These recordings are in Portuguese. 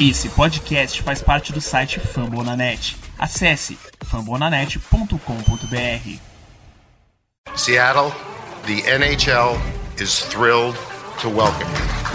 Esse podcast faz parte do site Fambonanet. Acesse fambonanet.com.br. Seattle, the NHL is thrilled to welcome you.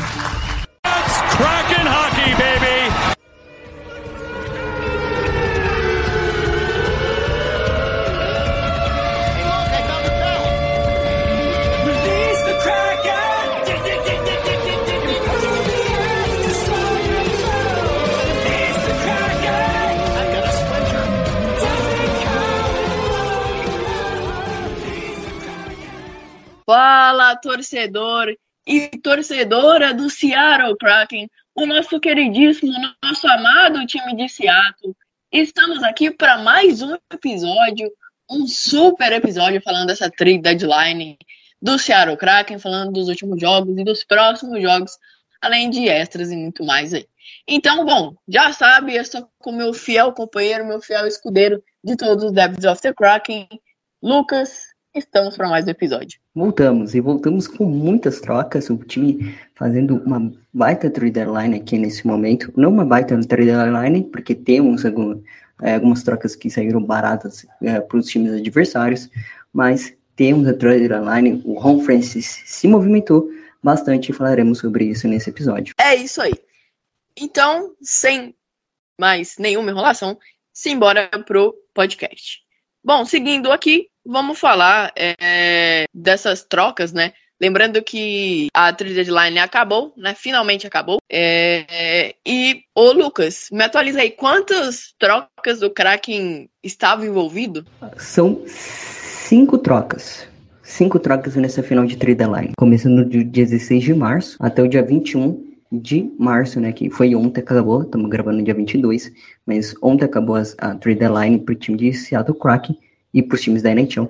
Torcedor e torcedora do Seattle Kraken, o nosso queridíssimo, nosso amado time de Seattle. Estamos aqui para mais um episódio, um super episódio falando dessa trade deadline do Seattle Kraken, falando dos últimos jogos e dos próximos jogos, além de extras e muito mais aí. Então, bom, já sabe, eu estou com meu fiel companheiro, meu fiel escudeiro de todos os Devils of the Kraken, Lucas. Estamos para mais um episódio. Voltamos, e voltamos com muitas trocas, o time fazendo uma baita trade deadline aqui nesse momento. Não uma baita trade deadline, porque temos é, algumas trocas que saíram baratas é, para os times adversários, mas temos a trade deadline, o Ron Francis se movimentou bastante e falaremos sobre isso nesse episódio. É isso aí. Então, sem mais nenhuma enrolação, simbora pro podcast. Bom, seguindo aqui, vamos falar é, dessas trocas, né? Lembrando que a trade deadline acabou, né? Finalmente acabou. É, é, e, ô Lucas, me atualiza aí, quantas trocas o Kraken estava envolvido? São cinco trocas. Cinco trocas nessa final de trade deadline. Começando no dia 16 de março até o dia 21 de março, né? Que foi ontem acabou, estamos gravando no dia 22, mas ontem acabou a trade deadline para o time de Seattle Kraken e para os times da NHL.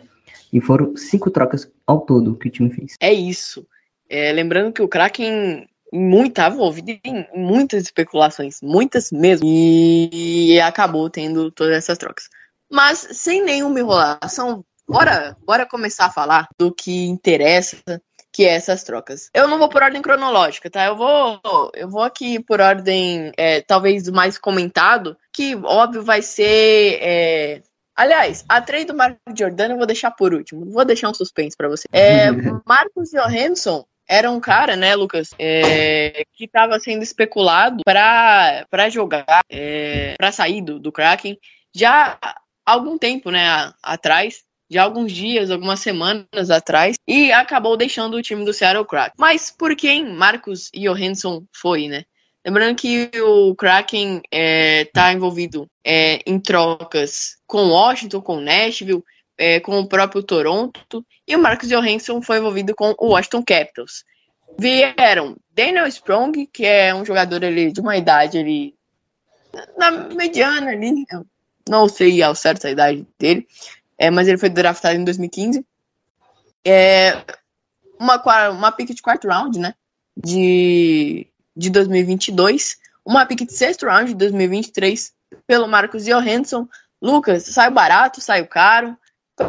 E foram cinco trocas ao todo que o time fez. É isso. É, lembrando que o Kraken muito estava envolvido em muitas especulações, muitas mesmo, e, e acabou tendo todas essas trocas. Mas sem nenhuma enrolação, bora, bora começar a falar do que interessa que é essas trocas. Eu não vou por ordem cronológica, tá? Eu vou, eu vou aqui por ordem, é, talvez mais comentado, que óbvio vai ser. É... Aliás, a trade do Marco Giordano eu vou deixar por último. Vou deixar um suspense para você. É, Marcos Johansson era um cara, né, Lucas, é, que estava sendo especulado para jogar, é, para sair do, do Kraken já há algum tempo, né, atrás de alguns dias, algumas semanas atrás, e acabou deixando o time do Seattle Kraken. Mas por quem Marcos Johansson foi, né? Lembrando que o Kraken está é, envolvido é, em trocas com Washington, com Nashville, é, com o próprio Toronto, e o Marcos Johansson foi envolvido com o Washington Capitals. Vieram Daniel Sprong, que é um jogador ali, de uma idade ali, na mediana ali, não sei ao certo a idade dele, é, mas ele foi draftado em 2015. É, uma, uma pick de quarto round, né? De, de 2022. Uma pick de sexto round de 2023 pelo Marcos Johansson. Lucas, saiu barato, saiu caro.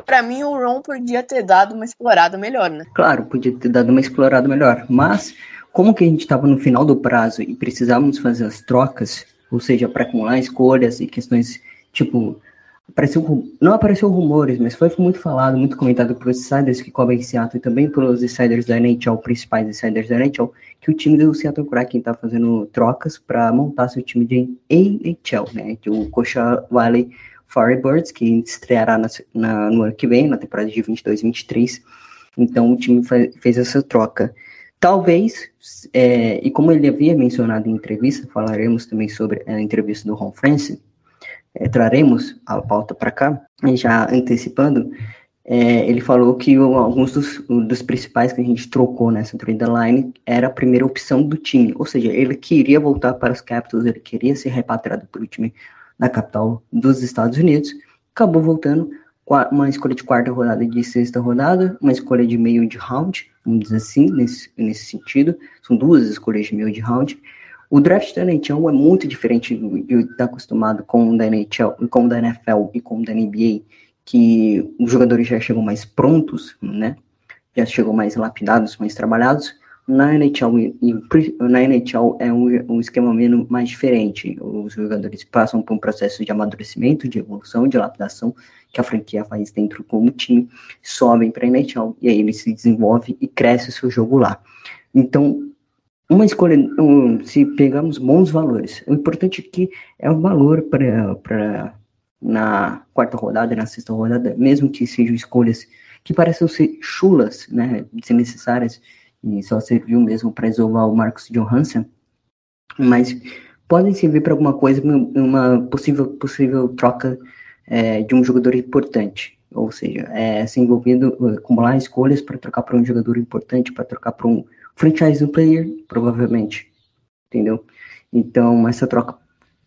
Para mim, o Ron podia ter dado uma explorada melhor, né? Claro, podia ter dado uma explorada melhor. Mas, como que a gente estava no final do prazo e precisávamos fazer as trocas, ou seja, para acumular escolhas e questões tipo Apareceu, não apareceu rumores, mas foi muito falado, muito comentado pelos insiders que cobrem Seattle e também pelos insiders da NHL, principais insiders da NHL, que o time do Seattle Kraken está fazendo trocas para montar seu time de AHL, né? Que o Coxa Valley Firebirds, que estreará na, na, no ano que vem, na temporada de 22-23. Então o time fez essa troca. Talvez, é, e como ele havia mencionado em entrevista, falaremos também sobre a entrevista do Ron Francis, é, traremos a pauta para cá, já antecipando, é, ele falou que o, alguns dos, dos, principais que a gente trocou nessa trade line era a primeira opção do time, ou seja, ele queria voltar para os Capitals, ele queria ser repatriado para o time na capital dos Estados Unidos, acabou voltando uma escolha de quarta rodada e de sexta rodada, uma escolha de meio de round, vamos dizer assim, nesse, nesse sentido, são duas escolhas de meio de round, o draft da NHL é muito diferente de estar acostumado com o da NHL, com o da NFL e com o da NBA, que os jogadores já chegam mais prontos, né? Já chegam mais lapidados, mais trabalhados. Na NHL, na NHL é um, um esquema menos mais diferente. Os jogadores passam por um processo de amadurecimento, de evolução, de lapidação, que a franquia faz dentro como time, sobem para a NHL e aí ele se desenvolve e cresce o seu jogo lá. Então, uma escolha, um, se pegamos bons valores, o importante aqui é o valor para na quarta rodada, na sexta rodada, mesmo que sejam escolhas que parecem ser chulas, né, desnecessárias, e só serviu mesmo para isolar o Marcos Johansson, mas podem servir para alguma coisa, uma possível, possível troca é, de um jogador importante, ou seja, é, se envolvendo, acumular escolhas para trocar para um jogador importante, para trocar para um franchise player, provavelmente, entendeu? Então, essa troca,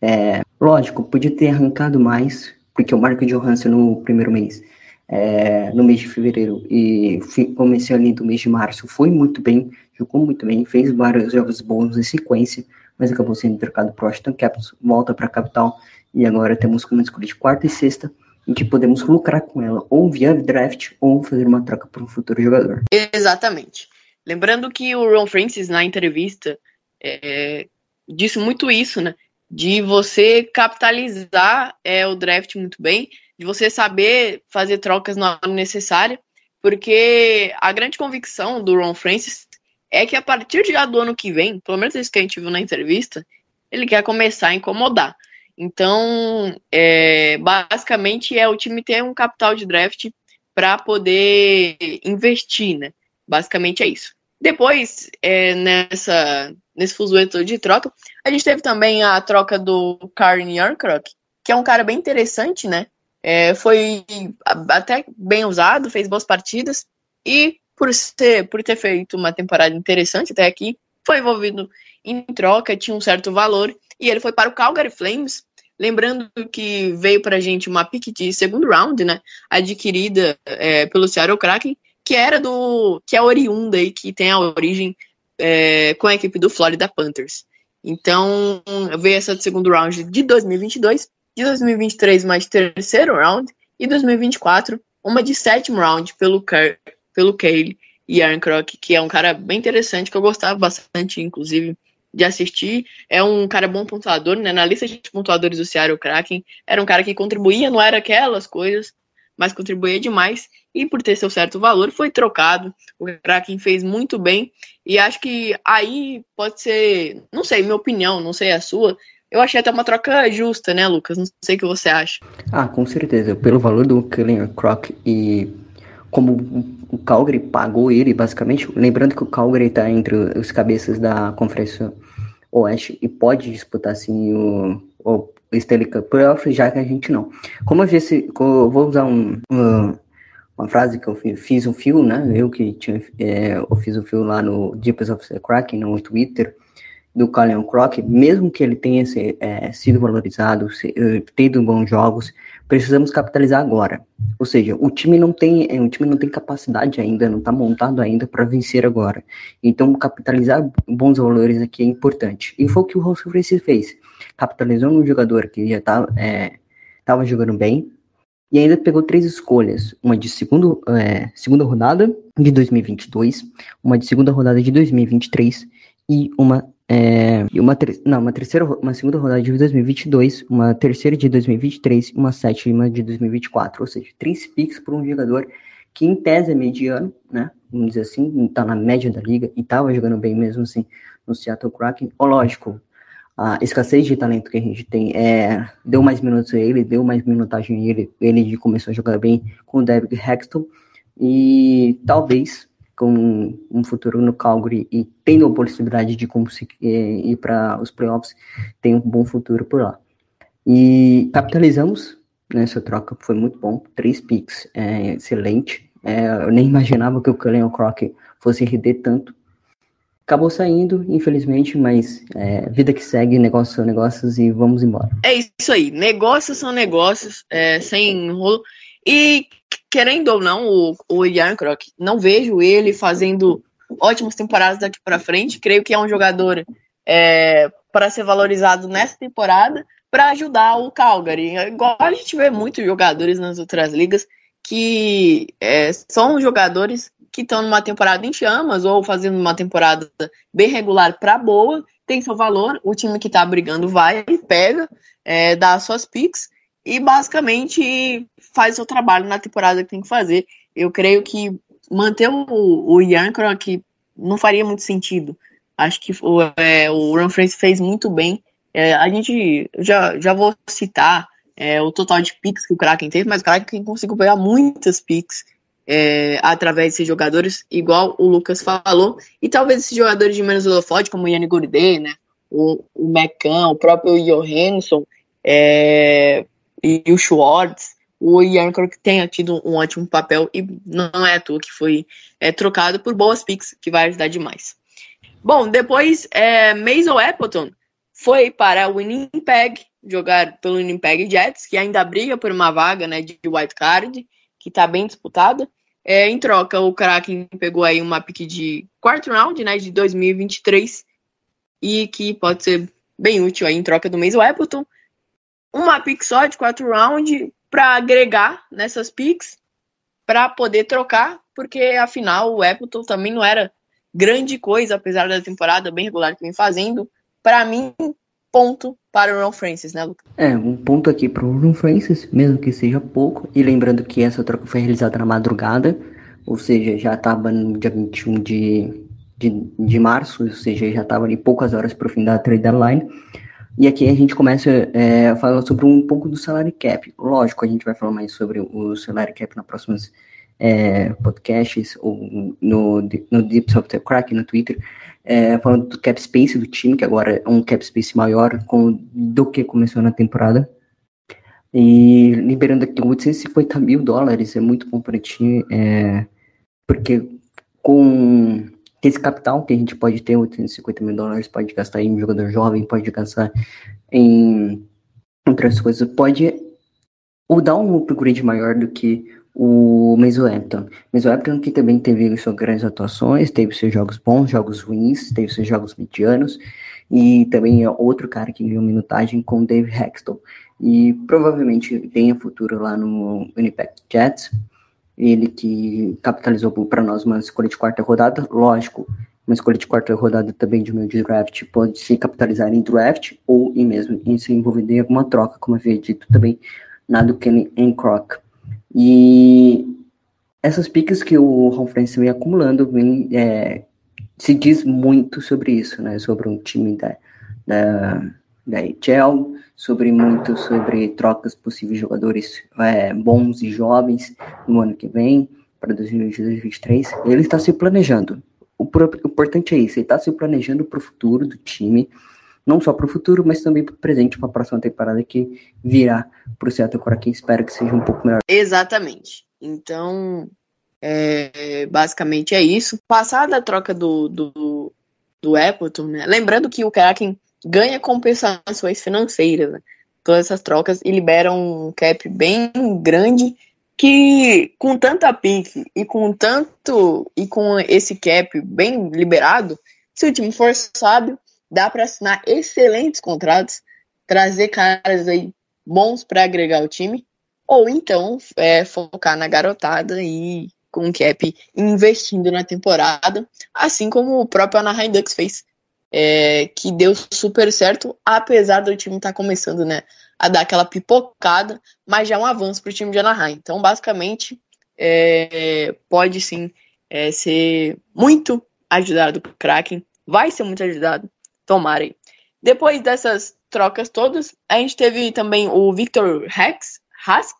é, lógico, podia ter arrancado mais, porque o Marcos Johansson no primeiro mês é, no mês de fevereiro e comecei ali do mês de março, foi muito bem, jogou muito bem, fez vários jogos bons em sequência, mas acabou sendo trocado para o Washington Capitals, volta para a capital e agora temos como escolha de quarta e sexta em que podemos lucrar com ela ou via draft ou fazer uma troca para um futuro jogador. Exatamente. Lembrando que o Ron Francis na entrevista é, disse muito isso, né? De você capitalizar é, o draft muito bem de você saber fazer trocas na hora necessária, porque a grande convicção do Ron Francis é que a partir de do ano que vem, pelo menos isso que a gente viu na entrevista, ele quer começar a incomodar. Então, é, basicamente, é o time ter um capital de draft para poder investir, né? Basicamente é isso. Depois, é, nessa, nesse fuzueto de troca, a gente teve também a troca do Karen Yarncroc, que é um cara bem interessante, né? É, foi até bem usado, fez boas partidas e por, ser, por ter feito uma temporada interessante até aqui, foi envolvido em troca, tinha um certo valor e ele foi para o Calgary Flames. Lembrando que veio para a gente uma pick de segundo round, né? Adquirida é, pelo Seattle Kraken, que era do. que é oriunda e que tem a origem é, com a equipe do Florida Panthers. Então, veio essa de segundo round de 2022 de 2023 mais terceiro round e 2024 uma de sétimo round pelo Ker, pelo Cale e Aaron Croc, que é um cara bem interessante que eu gostava bastante, inclusive, de assistir. É um cara bom pontuador, né? Na lista de pontuadores do Seattle Kraken, era um cara que contribuía, não era aquelas coisas, mas contribuía demais e por ter seu certo valor foi trocado. O Kraken fez muito bem e acho que aí pode ser, não sei, minha opinião, não sei a sua, eu achei até uma troca justa, né, Lucas? Não sei o que você acha. Ah, com certeza. Pelo valor do Killian Croc e como o Calgary pagou ele, basicamente. Lembrando que o Calgary está entre os cabeças da Conferência Oeste e pode disputar, assim, o, o Stanley Cup já que a gente não. Como eu disse, vou usar um, uma frase que eu fiz um fio, né? Eu que tinha, é, eu fiz um fio lá no Deepest of the Kraken, no Twitter, do Callum Croc, mesmo que ele tenha se, é, sido valorizado, se, uh, tido bons jogos, precisamos capitalizar agora. Ou seja, o time não tem, é, o time não tem capacidade ainda, não está montado ainda para vencer agora. Então, capitalizar bons valores aqui é importante. E foi o que o Russell Francis fez. Capitalizou um jogador que já estava é, tava jogando bem, e ainda pegou três escolhas, uma de segundo, é, segunda rodada de 2022, uma de segunda rodada de 2023 e uma é, uma, ter, não, uma terceira, uma segunda rodada de 2022, uma terceira de 2023 e uma sétima de 2024. Ou seja, três picks por um jogador que em tese é mediano, né? Vamos dizer assim, tá na média da liga e tava jogando bem mesmo assim no Seattle Kraken. Ou lógico, a escassez de talento que a gente tem é, deu mais minutos a ele, deu mais minutagem a ele, ele começou a jogar bem com o David Hexton e talvez com um futuro no Calgary e tendo a possibilidade de conseguir ir para os playoffs, tem um bom futuro por lá. E capitalizamos nessa troca, foi muito bom. Três picks, é, excelente. É, eu nem imaginava que o Cullen Croc fosse render tanto. Acabou saindo, infelizmente, mas é, vida que segue, negócios são negócios e vamos embora. É isso aí, negócios são negócios, é, sem enrolo. E querendo ou não, o, o Ian Croc, não vejo ele fazendo ótimas temporadas daqui para frente. Creio que é um jogador é, para ser valorizado nessa temporada para ajudar o Calgary. Igual a gente vê muitos jogadores nas outras ligas que é, são jogadores que estão numa temporada em chamas ou fazendo uma temporada bem regular para boa, tem seu valor. O time que está brigando vai, pega, é, dá suas picks e basicamente faz seu trabalho na temporada que tem que fazer. Eu creio que manter o, o Yankrock não faria muito sentido. Acho que o, é, o Run France fez muito bem. É, a gente já, já vou citar é, o total de picks que o Kraken teve, mas o Kraken conseguiu pegar muitas picks é, através desses jogadores, igual o Lucas falou, e talvez esses jogadores de menos holofote, como o Yanni Gourdey, né, o, o Mecan, o próprio Johansson, é, e o Schwartz, o Kirk tenha tido um ótimo papel e não é à toa que foi é, trocado por boas picks, que vai ajudar demais. Bom, depois é, Appleton foi para o Winnipeg, jogar pelo Winnipeg Jets, que ainda briga por uma vaga né, de white card, que está bem disputada. É, em troca, o Kraken pegou aí uma pick de quarto round, né, de 2023, e que pode ser bem útil aí em troca do Mason Appleton uma pick só de quatro rounds para agregar nessas picks para poder trocar, porque afinal o Appleton também não era grande coisa, apesar da temporada bem regular que vem fazendo. Para mim, ponto para o Ron Francis, né, Lucas? É, um ponto aqui para o Ron Francis, mesmo que seja pouco, e lembrando que essa troca foi realizada na madrugada, ou seja, já estava no dia 21 de, de, de março, ou seja, já estava ali poucas horas para o fim da trade deadline. E aqui a gente começa é, a falar sobre um pouco do salário cap. Lógico, a gente vai falar mais sobre o salário cap nas próximas é, podcasts ou no, no Deep Software Crack no Twitter, é, falando do cap space do time, que agora é um cap space maior com, do que começou na temporada. E liberando aqui 850 mil dólares é muito bom para ti, é, porque com esse capital que a gente pode ter, 850 mil dólares, pode gastar em um jogador jovem, pode gastar em outras coisas, pode ou dar um upgrade maior do que o Mesohampton. Mesohampton que também teve suas grandes atuações, teve seus jogos bons, jogos ruins, teve seus jogos medianos, e também é outro cara que ganhou minutagem com o Dave Hextall. E provavelmente tenha futuro lá no Winnipeg Jets ele que capitalizou para nós uma escolha de quarta rodada, lógico, uma escolha de quarta rodada também de meio de draft pode se capitalizar em draft ou em mesmo em se envolver em alguma troca, como havia dito também na do Kenny Croc. E essas piques que o Ron Francis vem acumulando vem, é, se diz muito sobre isso, né? Sobre um time da, da, da HL, sobre muito sobre trocas possíveis de jogadores é, bons e jovens no ano que vem, para 2023. Ele está se planejando. O, o importante é isso, ele está se planejando para o futuro do time, não só para o futuro, mas também para o presente, para a próxima temporada que virá para o Seattle Kraken. Espero que seja um pouco melhor. Exatamente. Então, é, basicamente é isso. Passada a troca do, do, do Appleton, né? lembrando que o Kraken ganha compensações financeiras, né? todas essas trocas e libera um cap bem grande que com tanta pique e com tanto e com esse cap bem liberado, se o time for sábio, dá para assinar excelentes contratos, trazer caras aí bons para agregar o time, ou então é, focar na garotada e com cap investindo na temporada, assim como o próprio Anaheim Ducks fez é, que deu super certo, apesar do time estar tá começando, né, a dar aquela pipocada, mas já é um avanço para o time de Anaheim. Então, basicamente, é, pode sim é, ser muito ajudado o Kraken, vai ser muito ajudado, tomarem. Depois dessas trocas todas, a gente teve também o Victor Rex, Hask,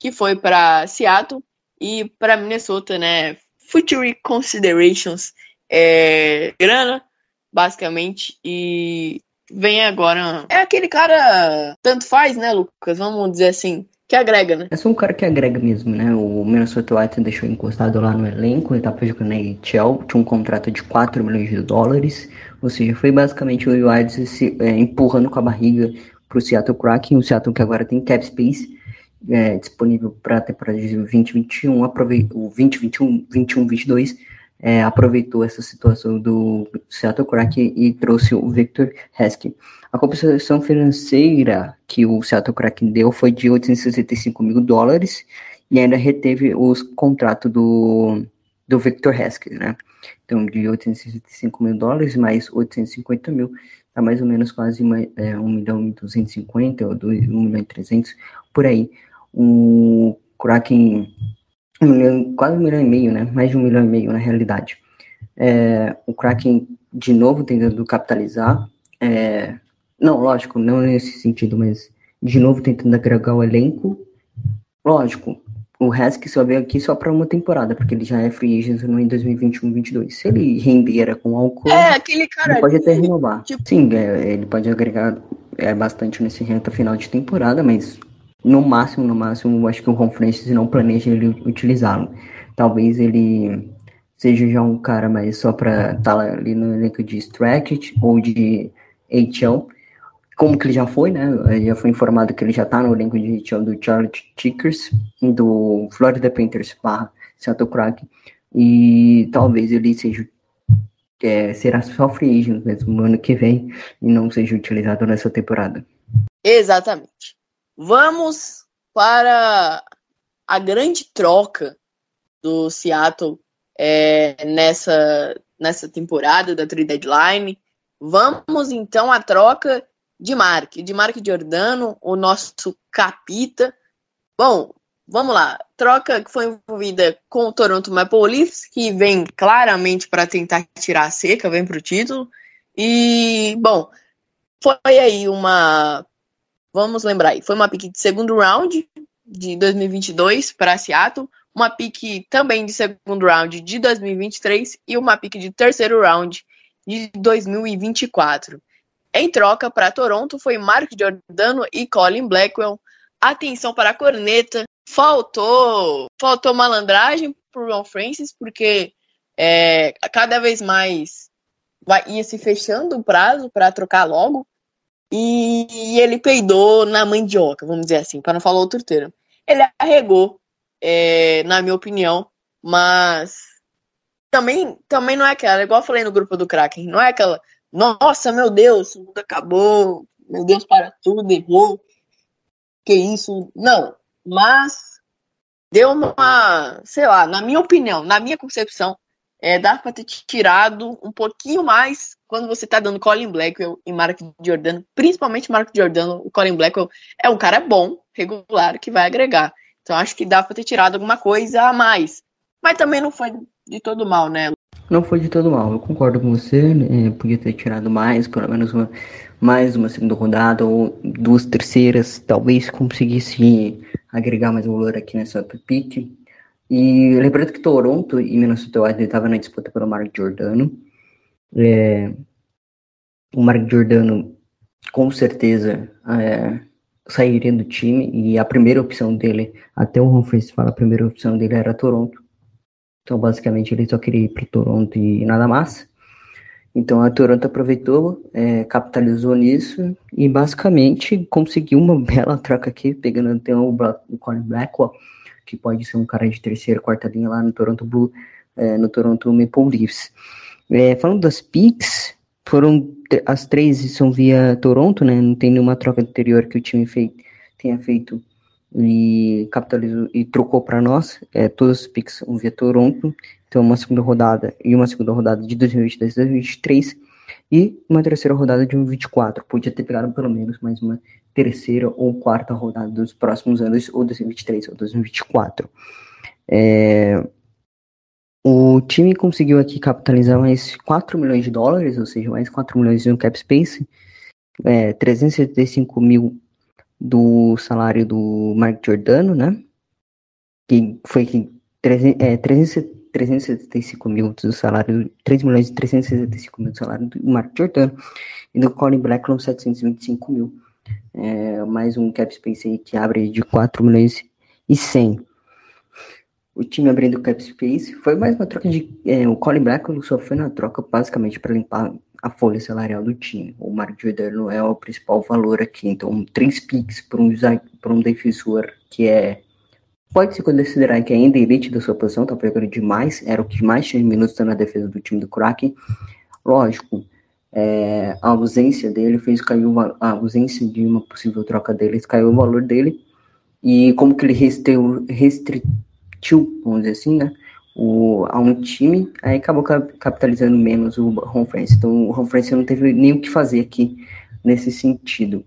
que foi para Seattle e para Minnesota, né? Future Considerations, é, grana, basicamente, e vem agora. É aquele cara, tanto faz, né, Lucas? Vamos dizer assim, que agrega, né? É só um cara que agrega mesmo, né? O Minnesota White deixou encostado lá no elenco, ele tava jogando na NHL, tinha um contrato de 4 milhões de dólares, ou seja, foi basicamente o White se é, empurrando com a barriga pro Seattle Kraken, o Seattle que agora tem cap space é, disponível para a temporada de 2021, aproveita o 2021, 21, 22 é, aproveitou essa situação do Seattle Kraken e trouxe o Victor Heskin. A compensação financeira que o Seattle Kraken deu foi de 865 mil dólares e ainda reteve os contratos do do Victor Haskins, né? Então, de 865 mil dólares mais 850 mil, tá mais ou menos quase é, 1 milhão e 250 ou 2, 1 milhão e 300, por aí. O Kraken, um milhão, quase um milhão e meio, né? Mais de um milhão e meio na realidade. É, o Kraken, de novo, tentando capitalizar. É, não, lógico, não nesse sentido, mas de novo tentando agregar o elenco. Lógico, o Haskell só veio aqui só para uma temporada, porque ele já é free agent em 2021-22. Se ele render com álcool, É, aquele cara. ele pode até renovar. tipo- Sim, é, ele pode agregar é, bastante nesse reta final de temporada, mas no máximo, no máximo, acho que o Ron Francis não planeja ele utilizá-lo. Talvez ele seja já um cara mais só para estar ali no elenco de Strackett ou de HL, como que ele já foi, né? Já foi informado que ele já tá no elenco de HL do Charlotte Chickers, do Florida Panthers barra Seattle Kraken, e talvez ele seja é, será só free agent mesmo no ano que vem e não seja utilizado nessa temporada. Exatamente. Vamos para a grande troca do Seattle é, nessa, nessa temporada da trade deadline. Vamos então à troca de Mark, de Mark Giordano, o nosso capita. Bom, vamos lá. Troca que foi envolvida com o Toronto Maple Leafs, que vem claramente para tentar tirar a seca, vem para o título. E, bom, foi aí uma vamos lembrar aí, foi uma pick de segundo round de 2022 para Seattle, uma pick também de segundo round de 2023 e uma pick de terceiro round de 2024. Em troca para Toronto foi Mark Giordano e Colin Blackwell. Atenção para a corneta, faltou faltou malandragem para Ron Francis porque é, cada vez mais vai, ia se fechando o prazo para trocar logo. E ele peidou na mandioca, vamos dizer assim, para não falar outro termo. Ele arregou, é, na minha opinião, mas também, também não é aquela, igual eu falei no grupo do Kraken, não é aquela, nossa, meu Deus, o mundo acabou, meu Deus, para tudo, errou, que isso, não, mas deu uma, sei lá, na minha opinião, na minha concepção, é, dá para ter tirado um pouquinho mais quando você tá dando Colin Blackwell e Mark Giordano, principalmente Mark Giordano, o Colin Blackwell é um cara bom, regular, que vai agregar. Então acho que dá para ter tirado alguma coisa a mais. Mas também não foi de todo mal, né? Não foi de todo mal, eu concordo com você, né? podia ter tirado mais, pelo menos uma, mais uma segunda rodada ou duas terceiras, talvez conseguisse agregar mais valor aqui nessa pick. E lembrando que Toronto e Minnesota Wild estavam na disputa pelo Mark Giordano. É, o Mark Giordano, com certeza, é, sairia do time e a primeira opção dele, até o Francis fala, a primeira opção dele era Toronto. Então, basicamente, ele só queria ir para Toronto e nada mais. Então, a Toronto aproveitou, é, capitalizou nisso e, basicamente, conseguiu uma bela troca aqui, pegando até o, Black, o Colin Blackwell, que pode ser um cara de terceira, quarta linha lá no Toronto Blue, é, no Toronto Maple Leafs. É, falando das picks, foram as três são via Toronto, né? Não tem nenhuma troca anterior que o time fei, tenha feito e capitalizou e trocou para nós. É, todas as picks são via Toronto. Então, uma segunda rodada e uma segunda rodada de 2022 e 2023 e uma terceira rodada de 2024. Podia ter pegado pelo menos mais uma terceira ou quarta rodada dos próximos anos, ou 2023 ou 2024. É, o time conseguiu aqui capitalizar mais 4 milhões de dólares, ou seja, mais 4 milhões no cap space, é, 375 mil do salário do Mark Giordano, né? Que foi que 300, é, 300, 375 mil do salário, 3 milhões e 365 mil do salário do Mark Giordano, e do Colin Blacklund 725 mil. É, mais um cap space aí que abre de 4 milhões e 100 o time abrindo cap space. Foi mais uma troca de. É, o Colin Blackwell só foi na troca basicamente para limpar a folha salarial do time. O Mark Giordano é o principal valor aqui. Então, três picks para um, pra um defensor que é. Pode se considerar que ainda elite da sua posição, tá pegando demais. Era o que mais tinha minutos na defesa do time do Kraken. Lógico, é, a ausência dele fez cair a ausência de uma possível troca dele, caiu o valor dele. E como que ele restriu, restriu vamos dizer assim, né? o, a um time, aí acabou capitalizando menos o Home France. Então o Home France não teve nem o que fazer aqui nesse sentido.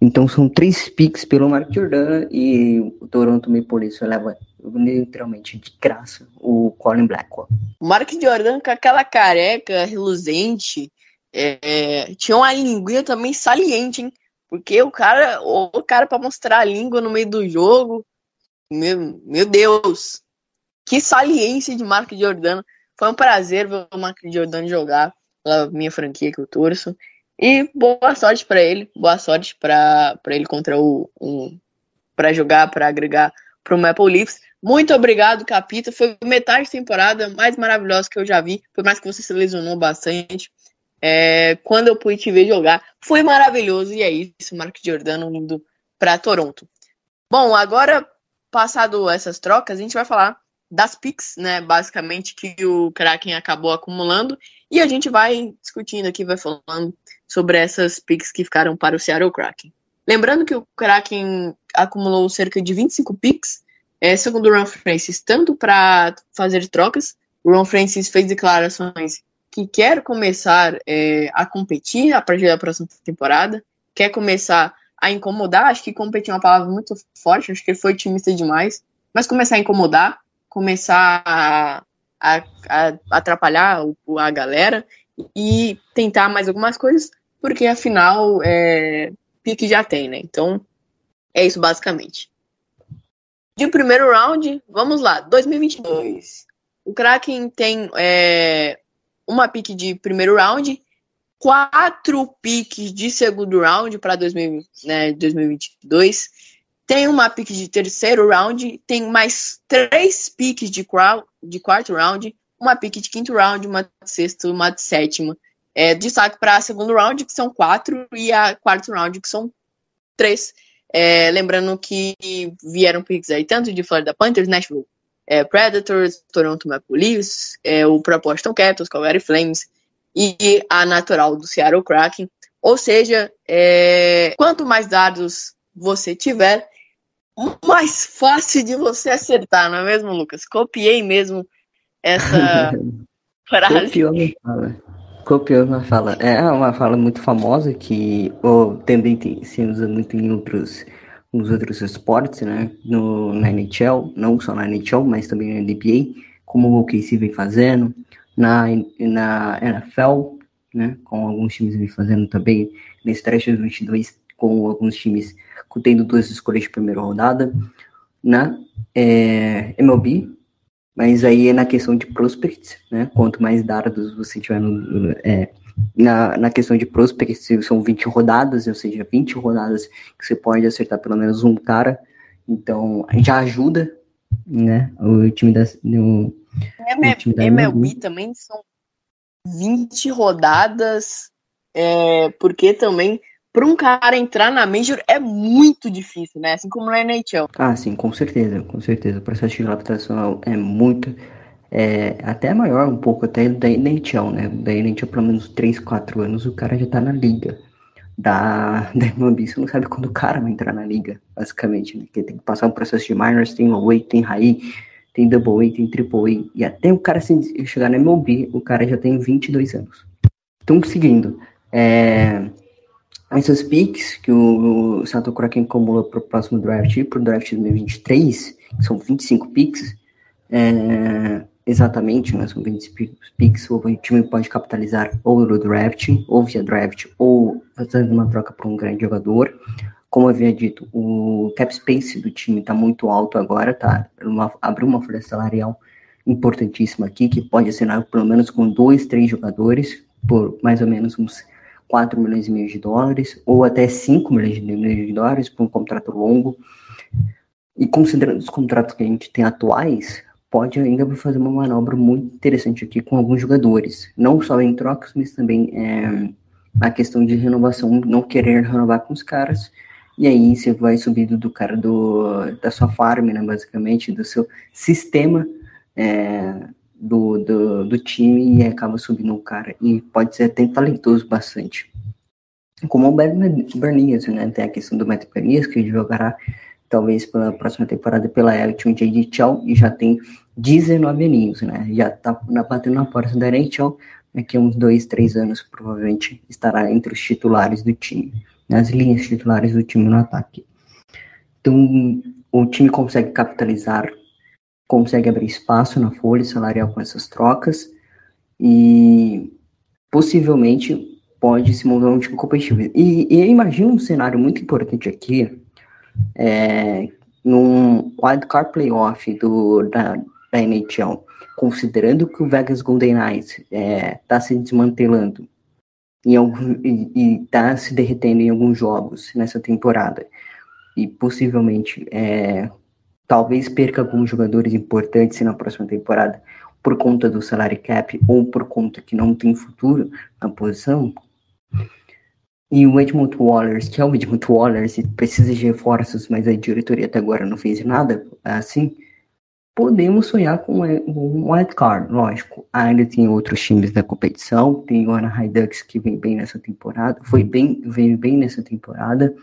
Então são três picks pelo Mark Jordan e o Toronto Maple Leafs leva literalmente de graça o Colin Blackwell. O Mark Jordan com aquela careca reluzente, é, tinha uma linguinha também saliente, hein? Porque o cara, o cara para mostrar a língua no meio do jogo, meu, meu Deus, que saliência de Mark Jordan. Foi um prazer ver o Mark Jordan jogar pela minha franquia que eu torço. E boa sorte para ele, boa sorte para ele contra o um, para jogar, para agregar para o Maple Leafs. Muito obrigado, Capita. Foi metade da temporada mais maravilhosa que eu já vi. Por mais que você se lesionou bastante. É, quando eu pude te ver jogar, foi maravilhoso. E é isso, Mark Giordano indo para Toronto. Bom, agora, passado essas trocas, a gente vai falar das picks, né? Basicamente, que o Kraken acabou acumulando. E a gente vai discutindo aqui, vai falando sobre essas picks que ficaram para o Seattle Kraken. Lembrando que o Kraken acumulou cerca de 25 picks, é, segundo o Ron Francis, tanto para fazer trocas. O Ron Francis fez declarações que quer começar é, a competir a partir da próxima temporada, quer começar a incomodar. Acho que competir é uma palavra muito forte, acho que ele foi otimista demais, mas começar a incomodar, começar a, a, a atrapalhar a galera e tentar mais algumas coisas, porque afinal é, pique já tem, né? Então é isso basicamente. De primeiro round, vamos lá, 2022. O Kraken tem é, uma pique de primeiro round, quatro piques de segundo round para né, 2022, tem uma pique de terceiro round, tem mais três piques de, de quarto round, uma pique de quinto round, uma de sexto, uma de sétima. É, destaque para segundo round, que são quatro, e a quarto round, que são três. É, lembrando que vieram picks aí tanto de Florida Panthers, Nashville é, Predators, Toronto Maple Leafs, é, o próprio Boston Capitals, Calgary Flames e a natural do Seattle Kraken. Ou seja, é, quanto mais dados você tiver, mais fácil de você acertar, não é mesmo, Lucas? Copiei mesmo essa frase. Copiou minha fala. Copiou uma fala. É uma fala muito famosa que também tem, se usa muito em outros nos outros esportes, né? No, na NHL, não só na NHL, mas também na NBA, como o OKC vem fazendo, na, na NFL, né? Com alguns times vem fazendo também, nesse trecho 22, com alguns times tendo duas escolhas de primeira rodada, na é, MLB, mas aí é na questão de prospects, né? Quanto mais dados você tiver no, é, na, na questão de prospects, são 20 rodadas, ou seja, 20 rodadas que você pode acertar pelo menos um cara. Então, já ajuda, né? O time da. No, o time da MLB também são 20 rodadas, é, porque também para um cara entrar na Major é muito difícil, né? Assim como na NHL. Ah, sim, com certeza, com certeza. O processo de adaptação é muito é, até maior um pouco até da NHL, né? Da NHL, pelo menos 3, 4 anos, o cara já tá na liga. Da, da MLB, você não sabe quando o cara vai entrar na liga, basicamente, né? Porque tem que passar um processo de minors, tem low A, tem high, tem double A, tem triple A, e até o cara se chegar na MLB, o cara já tem 22 anos. Então, seguindo, é, essas picks que o, Sato Kraken acumula para o próximo draft e para o draft de 2023, que são 25 picks, é, exatamente, né, são 20 picks, o time pode capitalizar ou no draft, ou via draft, ou fazendo uma troca para um grande jogador. Como eu havia dito, o cap space do time está muito alto agora, tá? Uma, abriu uma folha salarial importantíssima aqui, que pode assinar pelo menos com dois, três jogadores, por mais ou menos uns 4 milhões e meio de dólares, ou até 5 milhões de dólares por um contrato longo. E considerando os contratos que a gente tem atuais, pode ainda fazer uma manobra muito interessante aqui com alguns jogadores, não só em trocas, mas também é, a questão de renovação, não querer renovar com os caras, e aí você vai subindo do cara do, da sua farm, né, basicamente, do seu sistema é, do, do, do, time e acaba subindo o cara, e pode ser até talentoso bastante. Como o Bernias, né, tem a questão do Matt Bernias, que jogará talvez pela próxima temporada pela Everton J.D. Chow, e já tem 19 aninhos, né? Já tá na, batendo na porta da NHL, daqui a uns dois, três anos, provavelmente estará entre os titulares do time, nas linhas titulares do time no ataque. Então, o time consegue capitalizar, consegue abrir espaço na folha salarial com essas trocas e possivelmente pode se montar um time competitivo. E, e imagina um cenário muito importante aqui, é, num wildcard playoff do, da, da NHL, considerando que o Vegas Golden Knights está é, tá se desmantelando em algum, e está se derretendo em alguns jogos nessa temporada, e possivelmente é, talvez perca alguns jogadores importantes na próxima temporada por conta do salary cap ou por conta que não tem futuro na posição, e o Edmund Wallers, que é o Edmund Wallers, precisa de reforços, mas a diretoria até agora não fez nada assim, podemos sonhar com um wildcard, lógico. Ainda tem outros times da competição, tem o Anaheim Ducks que vem bem nessa temporada, foi bem, veio bem nessa temporada.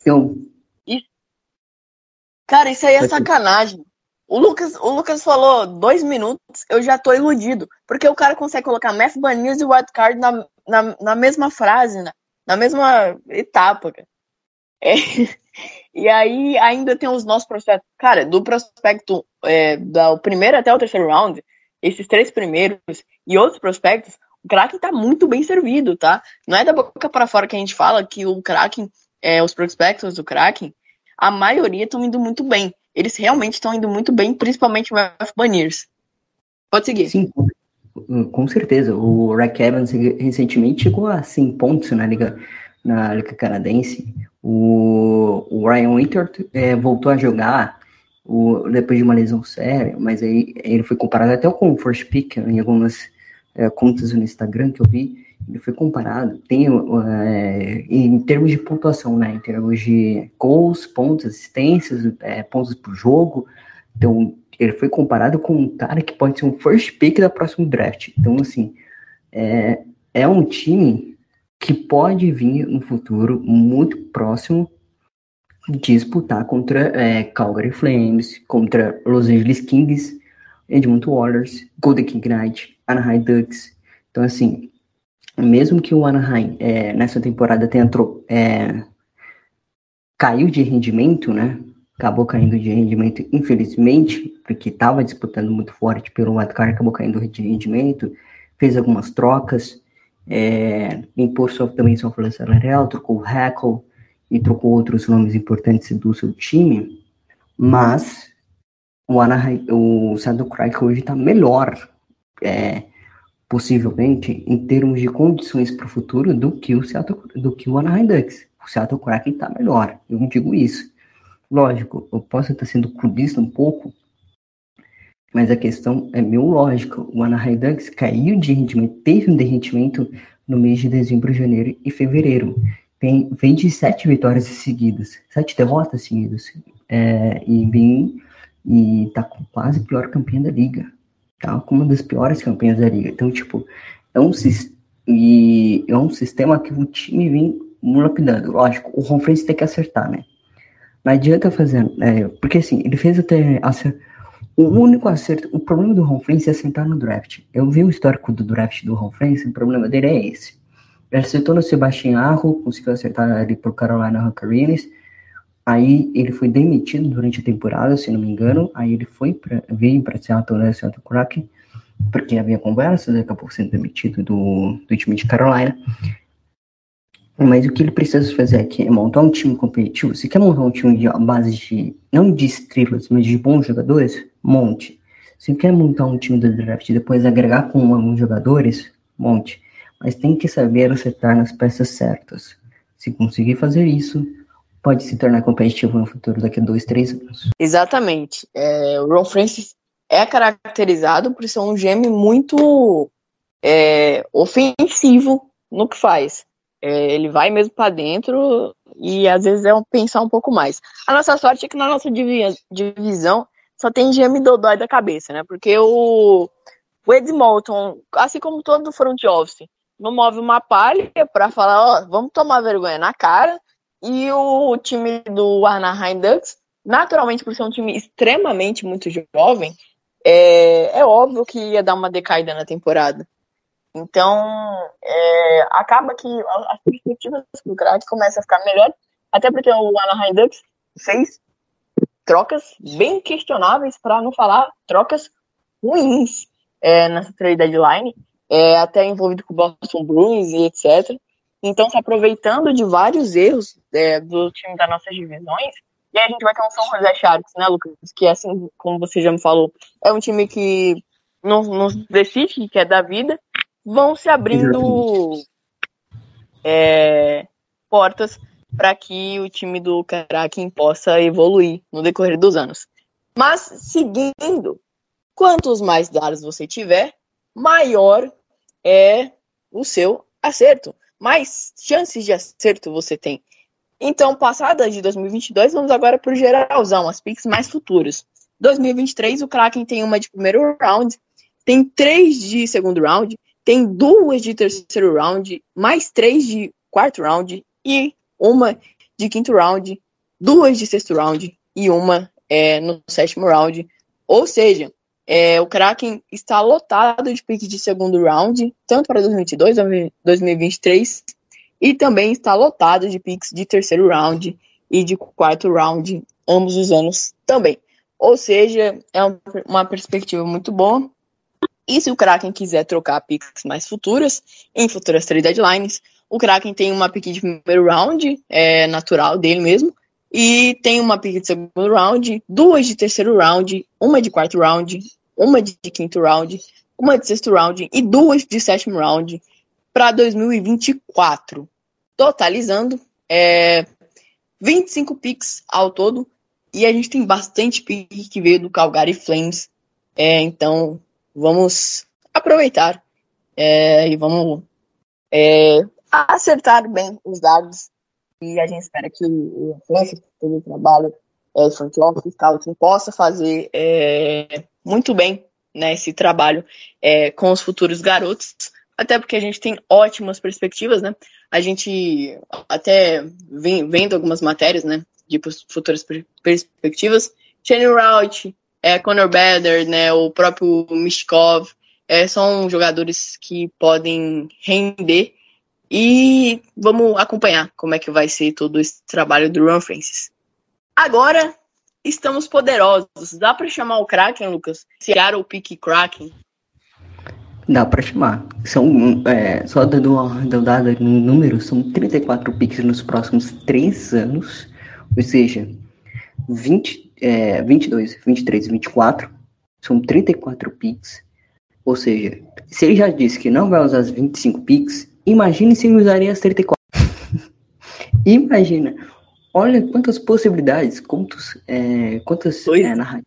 Então, Cara, isso aí é sacanagem. O Lucas, o Lucas falou dois minutos, eu já tô iludido. Porque o cara consegue colocar Math Banias e Wildcard na, na, na mesma frase, na, na mesma etapa, cara. É, e aí ainda tem os nossos prospectos. Cara, do prospecto é, do primeiro até o terceiro round, esses três primeiros e outros prospectos, o Kraken tá muito bem servido, tá? Não é da boca para fora que a gente fala que o Kraken, é, os prospectos do Kraken, a maioria estão indo muito bem eles realmente estão indo muito bem, principalmente o F. Baniers. Pode seguir. Sim, com certeza. O Rack Evans recentemente chegou a 100 pontos na Liga, na Liga Canadense. O, o Ryan Winter é, voltou a jogar o, depois de uma lesão séria, mas aí ele foi comparado até com o First Pick em algumas é, contas no Instagram que eu vi ele foi comparado, tem é, em termos de pontuação, né, em termos de gols, pontos, assistências, é, pontos por jogo, então ele foi comparado com um cara que pode ser um first pick da próxima draft, então assim, é, é um time que pode vir no futuro muito próximo disputar contra é, Calgary Flames, contra Los Angeles Kings, Edmonton Oilers, Golden King Knight, Anaheim Ducks, então assim, mesmo que o Anaheim é, nessa temporada tenha é, caiu de rendimento, né? Acabou caindo de rendimento, infelizmente, porque estava disputando muito forte pelo wildcard, acabou caindo de rendimento, fez algumas trocas, é, impôs também sua folha salarial, trocou o Hackle e trocou outros nomes importantes do seu time, mas o Anaheim, o Seattle Kraken hoje está melhor, é, possivelmente, em termos de condições para o futuro, do que o Seattle, do que o Anaheim Ducks. O Seattle Kraken está melhor, eu não digo isso. Lógico, eu posso estar sendo clubista um pouco, mas a questão é meio lógica. O Anaheim Ducks caiu de rendimento, teve um derretimento no mês de dezembro, janeiro e fevereiro. Tem, vem de sete vitórias seguidas, sete derrotas seguidas, é, e vem e tá com quase pior campeã da liga tá? Como uma das piores campanhas da liga. Então, tipo, é um, e é um sistema que o time vem lapidando. Lógico, o Ron tem que acertar, né? Não adianta fazer. É, porque assim, ele fez até. O único acerto. O problema do Ron é acertar no draft. Eu vi o histórico do draft do Ron o problema dele é esse. Ele acertou no Sebastian Arro, conseguiu acertar ali pro Carolina Hurricanes Aí ele foi demitido durante a temporada, se não me engano. Aí ele foi pra, veio para Seattle, né, Seattle Kraken, porque havia conversas, acabou sendo demitido do, do time de Carolina. Mas o que ele precisa fazer aqui é montar um time competitivo. Se quer montar um time de base de, não de estrelas, mas de bons jogadores, monte. Se quer montar um time do draft e depois agregar com alguns jogadores, monte. Mas tem que saber acertar nas peças certas. Se conseguir fazer isso, pode se tornar competitivo no futuro, daqui a dois, três anos. Exatamente. É, o Ron Francis é caracterizado por ser um GM muito é, ofensivo no que faz. É, ele vai mesmo para dentro e às vezes é um, pensar um pouco mais. A nossa sorte é que na nossa divisão só tem GM dodói da cabeça, né? Porque o, o Edmonton, assim como todo front office, não move uma palha para falar, ó, vamos tomar vergonha na cara e o time do Anaheim Ducks naturalmente, por ser um time extremamente muito jovem, é, é óbvio que ia dar uma decaída na temporada. Então, é, acaba que as perspectivas do crack começam a ficar melhor, até porque o Anaheim Ducks fez trocas bem questionáveis, para não falar trocas ruins é, nessa trade deadline, é, até envolvido com o Boston Bruins e etc. Então, se aproveitando de vários erros é, do time das nossas divisões, e aí a gente vai ter um São José Sharks, né, Lucas? Que, assim como você já me falou, é um time que não, não decide que é da vida, vão se abrindo é, portas para que o time do Kraken possa evoluir no decorrer dos anos. Mas, seguindo, quantos mais dados você tiver, maior é o seu acerto. Mais chances de acerto você tem. Então, passada de 2022, vamos agora por geralzão, as picks mais futuras. 2023, o Kraken tem uma de primeiro round, tem três de segundo round, tem duas de terceiro round, mais três de quarto round e uma de quinto round, duas de sexto round e uma é, no sétimo round. Ou seja, é, o Kraken está lotado de piques de segundo round, tanto para 2022 2023, e também está lotado de picks de terceiro round e de quarto round, ambos os anos também. Ou seja, é uma perspectiva muito boa. E se o Kraken quiser trocar picks mais futuras, em futuras trade deadlines, o Kraken tem uma pick de primeiro round, é natural dele mesmo, e tem uma pick de segundo round, duas de terceiro round, uma de quarto round, uma de quinto round, uma de sexto round e duas de sétimo round para 2024. Totalizando é, 25 picks ao todo. E a gente tem bastante pick que veio do Calgary Flames. É, então vamos aproveitar é, e vamos é, acertar bem os dados. E a gente espera que o Flames, todo o trabalho é, front office, scouting, possa fazer é, muito bem né, esse trabalho é, com os futuros garotos até porque a gente tem ótimas perspectivas, né? A gente até vem vendo algumas matérias, né, de futuras perspectivas. Shane Rout, é, Conor Bader, né, o próprio Mishkov, é, são jogadores que podem render e vamos acompanhar como é que vai ser todo esse trabalho do Ron Francis. Agora estamos poderosos. Dá para chamar o Kraken, Lucas? Seattle Pick Kraken? Dá para chamar. São, é, só dando uma dada no número, são 34 picks nos próximos 3 anos, ou seja, 20, é, 22, 23, 24, são 34 picks, ou seja, se ele já disse que não vai usar as 25 picks, imagine se ele usaria as 34. Imagina, olha quantas possibilidades, quantos, é, quantas é,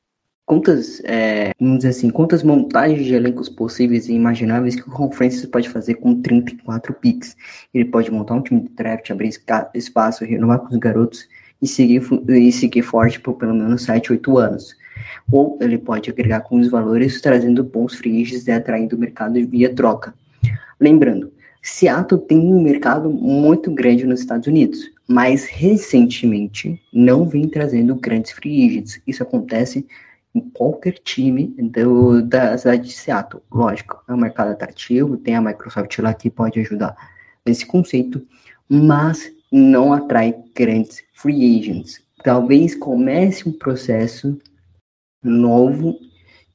quantas, é, vamos dizer assim, quantas montagens de elencos possíveis e imagináveis que o Ron Francis pode fazer com 34 picks. Ele pode montar um time de draft, abrir espaço, renovar com os garotos e seguir, e seguir forte por pelo menos 7, 8 anos. Ou ele pode agregar com os valores, trazendo bons free agents e atraindo o mercado via troca. Lembrando, Seattle tem um mercado muito grande nos Estados Unidos, mas recentemente não vem trazendo grandes free agents. Isso acontece em qualquer time do, da cidade de Seattle. Lógico, é um mercado atrativo, tem a Microsoft lá que pode ajudar nesse conceito, mas não atrai grandes free agents. Talvez comece um processo novo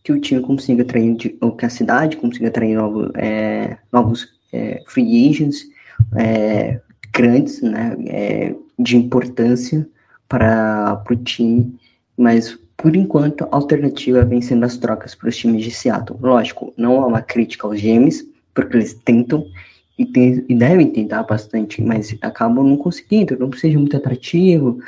que o time consiga atrair, ou que a cidade consiga atrair novo, é, novos é, free agents é, grandes, né, é, de importância para o time, mas por enquanto, a alternativa vem sendo as trocas para os times de Seattle. Lógico, não é uma crítica aos Gêmeos, porque eles tentam e, tem, e, devem tentar bastante, mas acabam não conseguindo, não seja muito atrativo,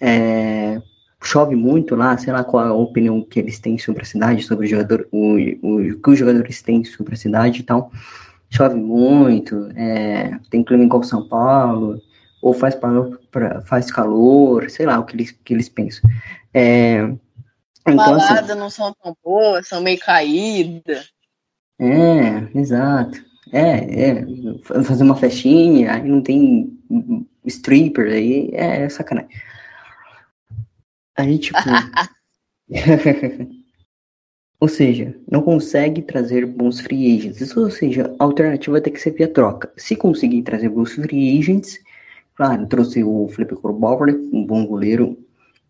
é, chove muito lá, sei lá qual é a opinião que eles têm sobre a cidade, sobre o jogador, o, o que os jogadores têm sobre a cidade e tal. Chove muito, é, tem clima igual São Paulo, ou faz, pra, faz calor, sei lá o que eles, que eles pensam. É, então, assim, Baladas assim, não são tão boas, são meio caídas. É, exato. É, é, fazer uma festinha, aí não tem stripper, aí é sacanagem. Aí, tipo. ou seja, não consegue trazer bons free agents. Ou seja, a alternativa ter que ser via troca. Se conseguir trazer bons free agents, claro, trouxe o Felipe Grubauer, um bom goleiro,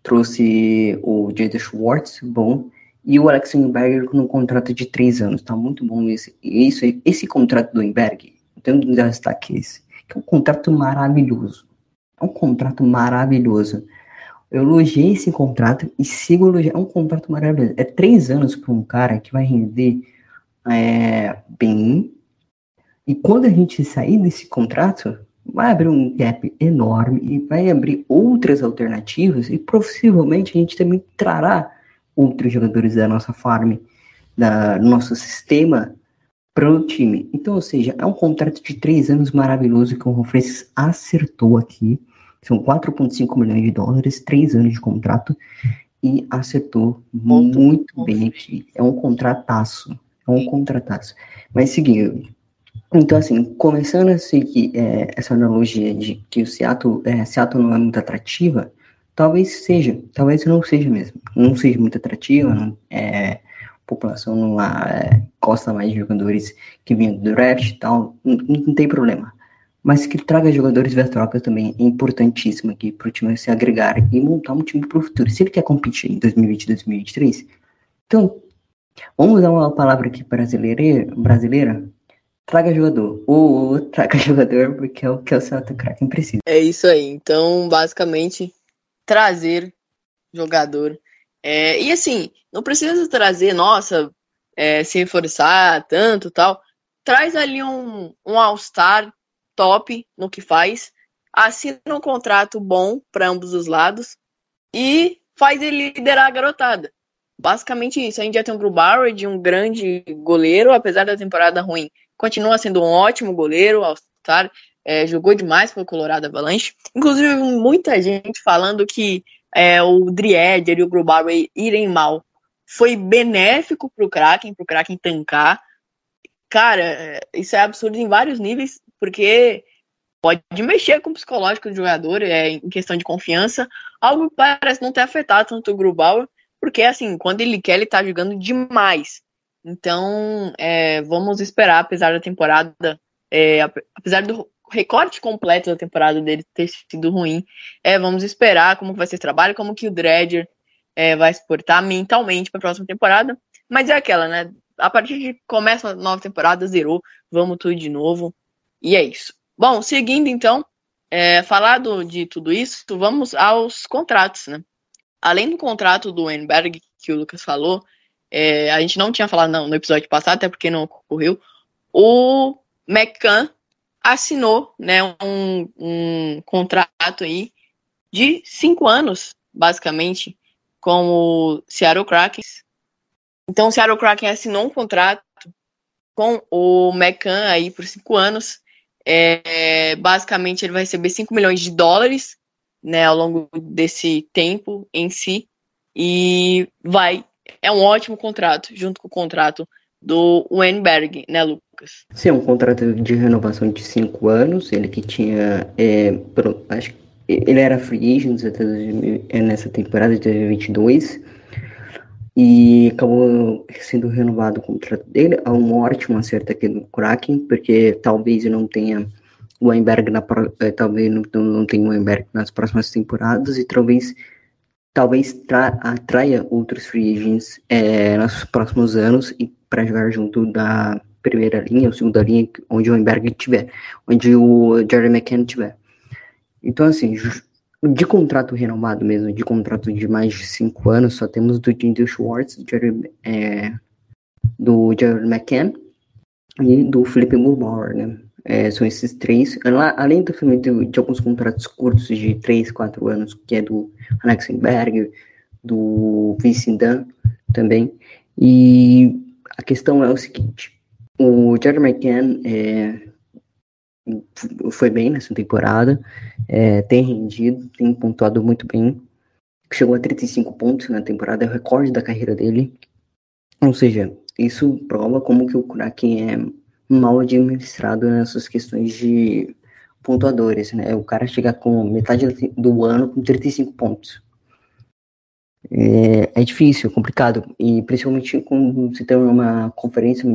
trouxe o Jaden Schwartz, bom, e o Alex Wimberger com um contrato de três anos. Tá muito bom esse. Isso, esse contrato do Wimberg, tenho que destaque esse, que é um contrato maravilhoso. É um contrato maravilhoso. Eu elogiei esse contrato e sigo elogiando. É um contrato maravilhoso. É três anos para um cara que vai render é, bem. E quando a gente sair desse contrato, vai abrir um gap enorme e vai abrir outras alternativas e possivelmente a gente também trará outros jogadores da nossa farm, da nosso sistema para o time. Então, ou seja, é um contrato de três anos maravilhoso que o Ron acertou aqui. São 4,5 milhões de dólares, três anos de contrato, e acertou muito, muito bem aqui. É um contrataço. É um contrataço. Mas seguindo. Então, assim, começando a seguir é, essa analogia de que o Seattle, é, Seattle não é muito atrativa, talvez seja, talvez não seja mesmo. Não seja muito atrativa, não, é, a população lá é, gosta mais de jogadores que vinham do draft e tal, não, não tem problema mas que traga jogadores via troca também é importantíssimo aqui para o time se agregar e montar um time para o futuro. Se ele quer competir em 2020 2023, então, vamos usar uma palavra aqui brasileira, brasileira traga jogador. Ou, traga jogador, porque é o que o Celta Kraken precisa. É isso aí. Então, basicamente, trazer jogador. É, e assim, não precisa trazer, nossa, é, se reforçar tanto tal. Traz ali um, um All-Star top no que faz, assina um contrato bom para ambos os lados e faz ele liderar a garotada. Basicamente isso. A gente já tem um Grubauer de um grande goleiro, apesar da temporada ruim. Continua sendo um ótimo goleiro, All-Star. É, jogou demais pelo Colorado Avalanche. Inclusive, muita gente falando que é, o Driedger e o Grubauer irem mal foi benéfico para o Kraken, para o Kraken tancar. Cara, é, isso é absurdo em vários níveis porque pode mexer com o psicológico do jogador, é, em questão de confiança, algo que parece não ter afetado tanto o Grubauer, porque assim, quando ele quer, ele tá jogando demais. Então, é, vamos esperar, apesar da temporada, é, apesar do recorte completo da temporada dele ter sido ruim, é, vamos esperar como vai ser esse trabalho, como que o Dredger é, vai se portar mentalmente para a próxima temporada. Mas é aquela, né? A partir de começa a nova temporada, zerou, vamos tudo de novo. E é isso. Bom, seguindo então, é, falado de tudo isso, vamos aos contratos, né? Além do contrato do Enberg, que o Lucas falou, é, a gente não tinha falado não, no episódio passado, até porque não ocorreu, o McCann assinou né, um, um contrato aí de cinco anos, basicamente, com o Seattle Kraken. Então o Seattle Kraken assinou um contrato com o McCann aí por cinco anos. É, basicamente, ele vai receber 5 milhões de dólares né, ao longo desse tempo em si. E vai. É um ótimo contrato, junto com o contrato do Wenberg, né, Lucas? Sim, é um contrato de renovação de 5 anos. Ele que tinha. É, pro, acho ele era free agent até é, nessa temporada de 2022 e acabou sendo renovado o contrato dele. É um ótimo acerto aqui no Kraken, porque talvez não tenha o Weinberg na eh, talvez não, não tenha o Weinberg nas próximas temporadas e talvez talvez tra, atraia outros free agents é, nos próximos anos e para jogar junto da primeira linha ou segunda linha onde o Weinberg estiver, onde o Jerry McCann estiver. Então assim, de contrato renovado mesmo, de contrato de mais de cinco anos, só temos do Jinder Schwartz, Jerry, é, do Jerry McCann e do Felipe Mulbauer, né? É, são esses três. Além do de, de, alguns contratos curtos de três, quatro anos, que é do Alexenberg, do Vicindan também. E a questão é o seguinte: o Jerry McCann é, foi bem nessa temporada, é, tem rendido, tem pontuado muito bem. Chegou a 35 pontos na temporada, é o recorde da carreira dele. Ou seja, isso prova como que o Kraken é mal administrado nessas questões de pontuadores, né? O cara chega com metade do ano com 35 pontos. É, é difícil, é complicado. E principalmente quando você tem uma conferência,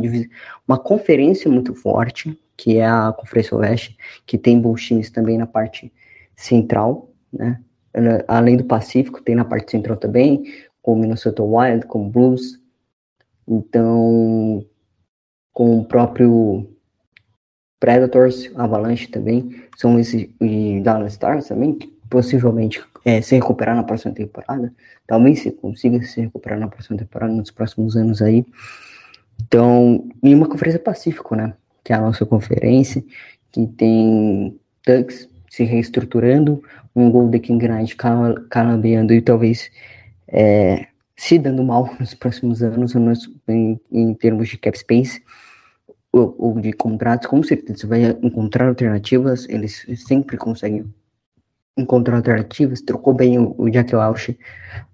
uma conferência muito forte, que é a Conferência Oeste, que tem bons times também na parte central, né? Além do Pacífico, tem na parte central também, com o Minnesota Wild, com o Blues. Então, com o próprio Predators, Avalanche também, são esses, e Dallas Stars também, que possivelmente é, se recuperar na próxima temporada. Talvez se consiga se recuperar na próxima temporada, nos próximos anos aí. Então, e uma conferência Pacífico, né? Que é a nossa conferência, que tem Ducks se reestruturando, um Golden King Knight calambeando e talvez é, se dando mal nos próximos anos em, em termos de cap space ou, ou, de contratos, com certeza vai encontrar alternativas, eles sempre conseguem encontrou alternativas, trocou bem o, o Jack Walsh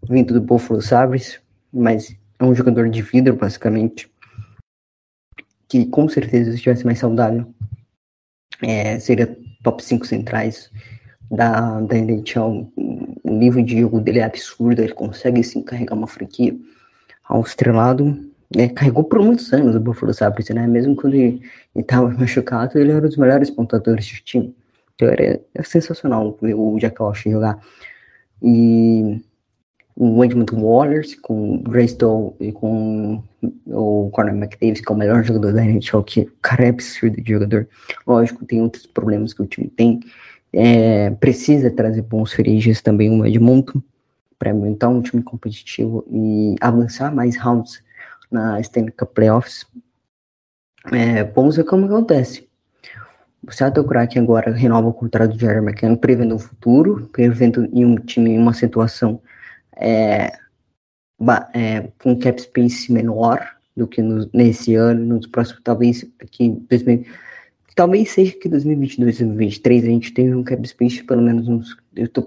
vindo do Buffalo Sabres, mas é um jogador de vidro, basicamente, que com certeza se estivesse mais saudável, é, seria top 5 centrais da, da NHL. O nível de jogo dele é absurdo, ele consegue sim carregar uma franquia ao estrelado. É, carregou por muitos anos o Buffalo Sabres, né? Mesmo quando ele estava machucado, ele era um dos melhores pontadores do time. Era, sensacional ver o Jack Walsh jogar. E o Edmonton Wallers com o Graystow e com o Conor McDavid, que é o melhor jogador da NHL, que o cara é absurdo de jogador. Lógico, tem outros problemas que o time tem. É, precisa trazer bons feriges também o Edmonton para aumentar um time competitivo e avançar mais rounds na Stanley Cup Playoffs. É, vamos ver como acontece. O Seattle Kraken agora renova o contrato de Jerry McKinnon, prevendo o futuro, prevendo em um time em uma situação é, é, com cap space menor do que no, nesse ano, nos próximos, talvez aqui 2000, talvez seja que 2022, 2023 a gente tenha um cap space pelo menos uns, eu estou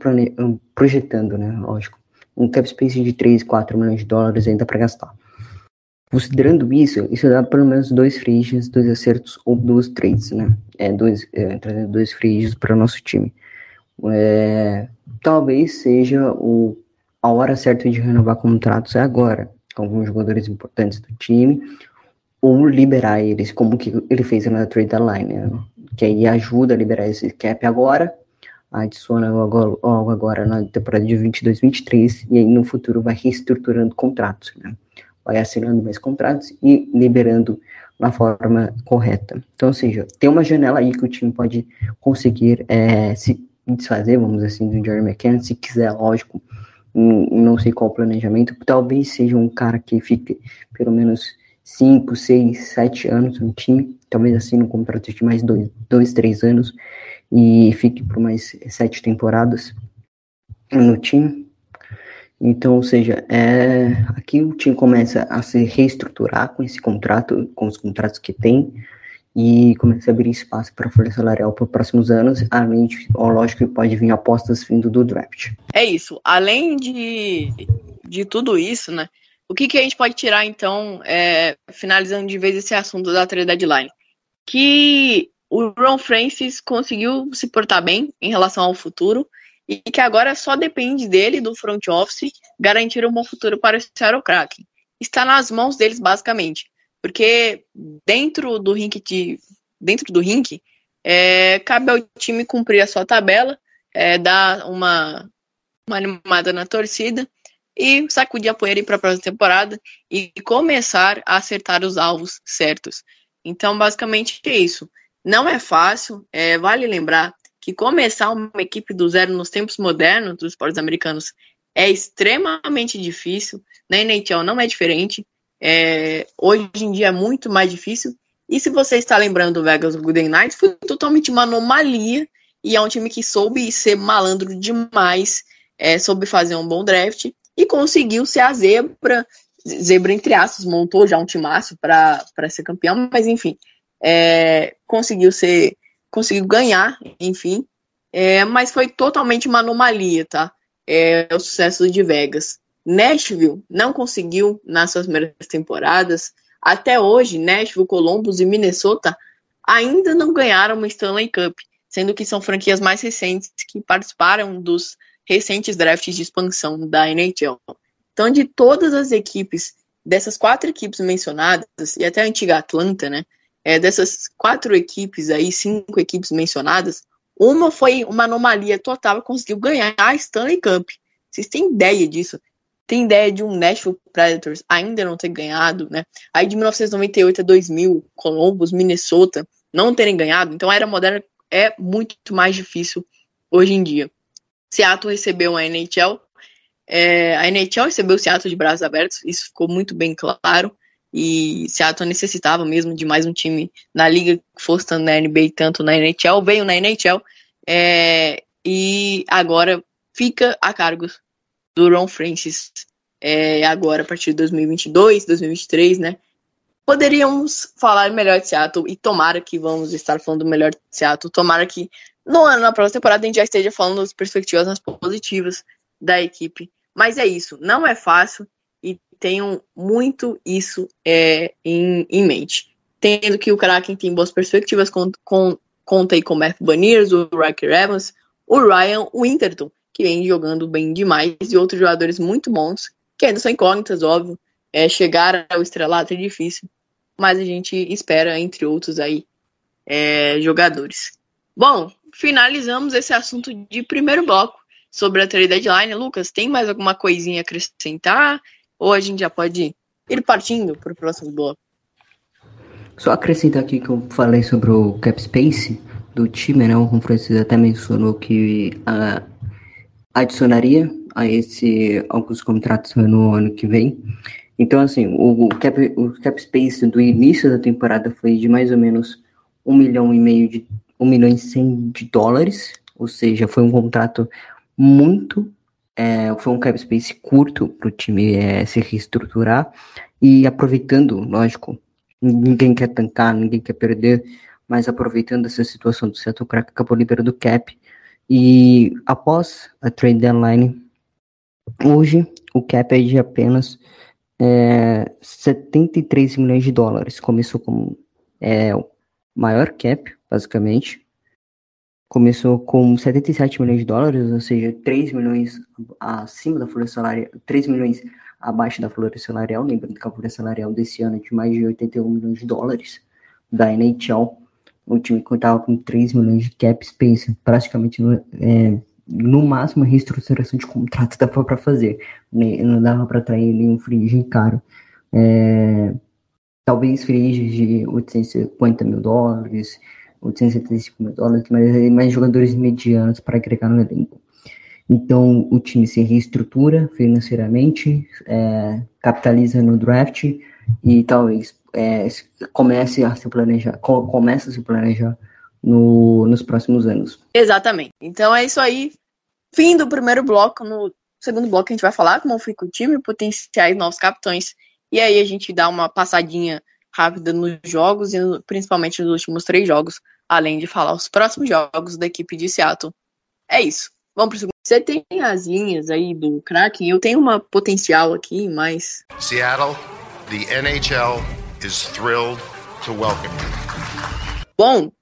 projetando, né, lógico, um cap space de 3, 4 milhões de dólares ainda para gastar. Considerando isso, isso dá pelo menos dois free dois acertos ou duas trades, né? É, dois, é, trazendo dois free para o nosso time. É, talvez seja o, a hora certa de renovar contratos é agora, com alguns jogadores importantes do time, ou liberar eles, como que ele fez na trade line, né? que aí ajuda a liberar esse cap agora, adiciona algo agora na temporada de 22-23, e aí no futuro vai reestruturando contratos, né? Vai assinando mais contratos e liberando na forma correta. Então, ou seja, tem uma janela aí que o time pode conseguir é, se desfazer, vamos dizer assim, do Jerry McKenna, se quiser, lógico, não sei qual planejamento, talvez seja um cara que fique pelo menos 5, 6, 7 anos no time, talvez assim no contrato de mais 2, dois, 3 anos e fique por mais 7 temporadas no time, então, ou seja, é, aqui o time começa a se reestruturar com esse contrato, com os contratos que tem, e começa a abrir espaço para a folha salarial para os próximos anos, além de, ó, lógico, que pode vir apostas vindo do draft. É isso. Além de, de tudo isso, né? O que, que a gente pode tirar, então, é, finalizando de vez esse assunto da trade deadline? Que o Ron Francis conseguiu se portar bem em relação ao futuro, e que agora só depende dele, do front office, garantir um bom futuro para o Seattle Kraken. Está nas mãos deles, basicamente. Porque dentro do rink de, dentro do rink, é, cabe ao time cumprir a sua tabela, é, dar uma, uma animada na torcida e sacudir a poeira para a próxima temporada e começar a acertar os alvos certos. Então, basicamente é isso. Não é fácil, é, vale lembrar que começar uma equipe do zero nos tempos modernos dos esportes americanos é extremamente difícil. Na NHL não é diferente. É, hoje em dia é muito mais difícil. E se você está lembrando do Vegas Golden Knights, foi totalmente uma anomalia. E é um time que soube ser malandro demais, é, soube fazer um bom draft e conseguiu ser a zebra, zebra entre aspas, montou já um timaço para ser campeão, mas enfim, é, conseguiu ser conseguiu ganhar, enfim, é, mas foi totalmente uma anomalia, tá? É, o sucesso de Vegas. Nashville não conseguiu nas suas primeiras temporadas. Até hoje, Nashville, Columbus e Minnesota ainda não ganharam uma Stanley Cup, sendo que são franquias mais recentes que participaram dos recentes drafts de expansão da NHL. Então, de todas as equipes, dessas quatro equipes mencionadas, e até a antiga Atlanta, né? É, dessas quatro equipes aí, cinco equipes mencionadas, uma foi uma anomalia total conseguiu ganhar a Stanley Cup. Vocês têm ideia disso? Tem ideia de um Nashville Predators ainda não ter ganhado, né? Aí de 1998 a 2000, Columbus, Minnesota não terem ganhado. Então a era moderna é muito mais difícil hoje em dia. Seattle recebeu a NHL, é, a NHL recebeu o Seattle de braços abertos, isso ficou muito bem claro. E Seattle necessitava mesmo de mais um time na liga que fosse tanto na NBA tanto na NHL. Veio na NHL é, e agora fica a cargo do Ron Francis. É, agora, a partir de 2022, 2023, né? Poderíamos falar melhor de Seattle e tomara que vamos estar falando melhor de Seattle. Tomara que no ano, na próxima temporada, a gente já esteja falando das perspectivas positivas da equipe mas é isso, não é fácil tenham muito isso é, em, em mente. Tendo que o Kraken tem boas perspectivas, com, com, conta aí com o Matt Baniers, o Riker Evans, o Ryan Winterton, que vem jogando bem demais, e outros jogadores muito bons, que ainda são incógnitas, óbvio. É, chegar ao estrelato é difícil, mas a gente espera, entre outros aí, é, jogadores. Bom, finalizamos esse assunto de primeiro bloco sobre a trade deadline. Lucas, tem mais alguma coisinha a acrescentar? Ou a gente já pode ir partindo para o próximo bloco? Só acrescentar aqui que eu falei sobre o cap space do time, né? O Francis até mencionou que adicionaria a esse alguns contratos no ano que vem. Então, assim, o, cap, o cap space do início da temporada foi de mais ou menos um milhão e meio de um milhão e cem de dólares, ou seja, foi um contrato muito. É, foi um cap space curto para o time é, se reestruturar e aproveitando, lógico, ninguém quer tancar, ninguém quer perder, mas aproveitando essa situação do Seattle Crack, acabou liberando o cap. E após a trade deadline, hoje o cap é de apenas é, 73 milhões de dólares. Começou como é, o maior cap, basicamente, começou com 77 milhões de dólares, ou seja, 3 milhões acima da folha salarial, 3 milhões abaixo da folha salarial, lembrando que a folha salarial desse ano é de mais de 81 milhões de dólares da NHL, o time contava com 3 milhões de cap space, praticamente no, é, no máximo a reestruturação de contrato dava para fazer, não dava para atrair nenhum free caro, é, talvez free de 850 mil dólares, 875 mil dólares, mas mais jogadores medianos para agregar no elenco. Então, o time se reestrutura financeiramente, é, capitaliza no draft e talvez é, comece a se planejar, começa a se planejar no, nos próximos anos. Exatamente. Então é isso aí. Fim do primeiro bloco. No segundo bloco a gente vai falar como fica o time, potenciais novos capitães. E aí a gente dá uma passadinha rápida nos jogos e principalmente nos últimos três jogos, além de falar os próximos jogos da equipe de Seattle. É isso. Vamos pro segundo. Você tem as linhas aí do Kraken, eu tenho uma potencial aqui, mas. Seattle, the NHL is thrilled to welcome you. Bom,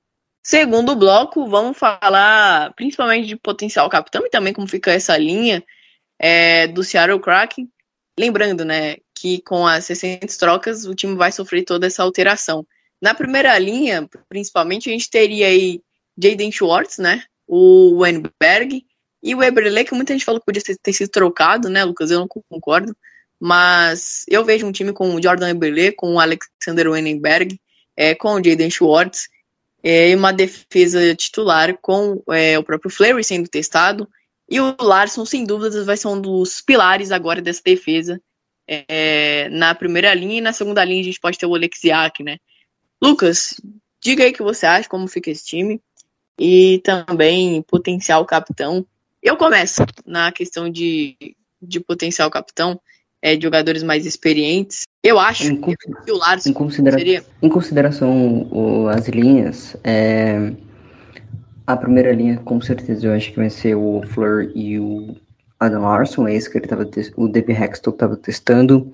segundo bloco, vamos falar principalmente de potencial capitão e também como fica essa linha é, do Seattle Kraken. Lembrando, né, que com as 60 trocas o time vai sofrer toda essa alteração. Na primeira linha, principalmente, a gente teria aí Jaden Schwartz, né, o Wenberg e o Eberle, que muita gente falou que podia ter sido trocado, né, Lucas? Eu não concordo. Mas eu vejo um time com o Jordan Eberle, com o Alexander Wenberg, é, com o Jaden Schwartz, é, e uma defesa titular com é, o próprio Fleury sendo testado, e o Larson, sem dúvidas, vai ser um dos pilares agora dessa defesa. É, na primeira linha e na segunda linha a gente pode ter o Alexiak, né? Lucas, diga aí o que você acha, como fica esse time. E também potencial capitão. Eu começo na questão de, de potencial capitão, é, de jogadores mais experientes. Eu acho em, que o Larson em considera seria... Em consideração o, as linhas, é, a primeira linha, com certeza, eu acho que vai ser o Fleur e o Adam Larson, é esse que ele tava o David Hextall estava testando.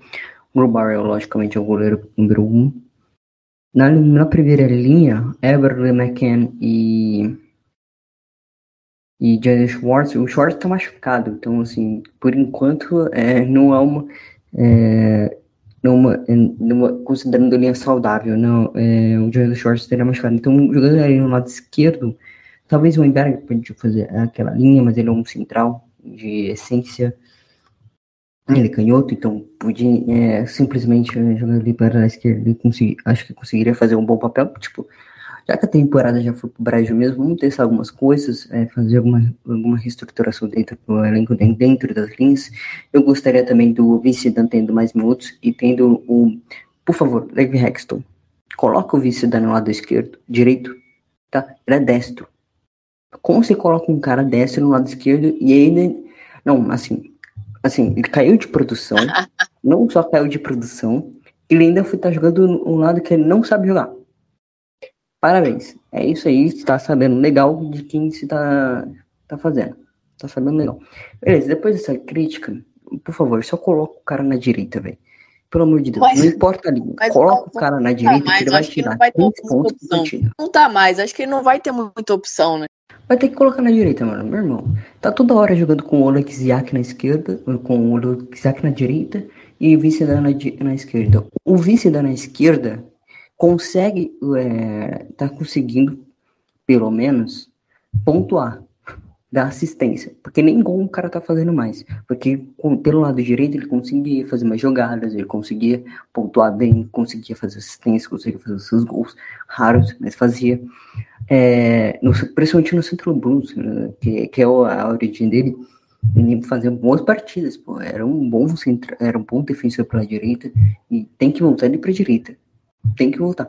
Grubauer, logicamente, é o goleiro número um. Na, na primeira linha, Everly, McCann e E Jaden Schwartz, o Schwartz tá machucado, então assim, por enquanto é, não é uma, é, numa, é, numa, considerando linha saudável, não, é, o Jaden Schwartz teria machucado. Então, jogando ali no lado esquerdo, talvez o Emberg pode fazer aquela linha, mas ele é um central de essência. Ele é canhoto, então podia é, simplesmente jogar ali para a esquerda. Ele consegui, acho que conseguiria fazer um bom papel. Tipo, já que a temporada já foi para o Brasil mesmo, vamos testar algumas coisas, é, fazer alguma, alguma reestruturação dentro do elenco, dentro das linhas. Eu gostaria também do vice-dan tendo mais minutos e tendo o. Por favor, Levi Hexton, coloca o vice-dan no lado esquerdo, direito, tá? Ele é destro. Como você coloca um cara destro no lado esquerdo e ainda. Não, assim, assim, ele caiu de produção, não só caiu de produção, ele ainda foi estar tá jogando um lado que ele não sabe jogar. Parabéns. É isso aí, está sabendo legal de quem se tá, tá fazendo. Tá sabendo legal. Beleza, depois dessa crítica, por favor, só coloca o cara na direita, velho. Pelo amor de Deus, mas, não importa ali. Coloca o cara na tá direita mais, que ele vai tirar vai pontos Não tá mais, acho que ele não vai ter muita opção, né? Vai ter que colocar na direita, mano. Meu irmão, tá toda hora jogando com o Oleksiak na esquerda, com o Oleksiak na direita e o vice da na, na esquerda. O vice na esquerda consegue, é, tá conseguindo, pelo menos, pontuar, dar assistência. Porque nem gol o cara tá fazendo mais. Porque com, pelo lado direito ele conseguia fazer mais jogadas, ele conseguia pontuar bem, conseguia fazer assistência, conseguia fazer seus gols raros, mas fazia. É, no, principalmente no Central Blues, né, que, que é a origem dele, ele fazia boas partidas, pô, era um bom centro, era um bom defensor pela direita e tem que voltar ele para direita, tem que voltar.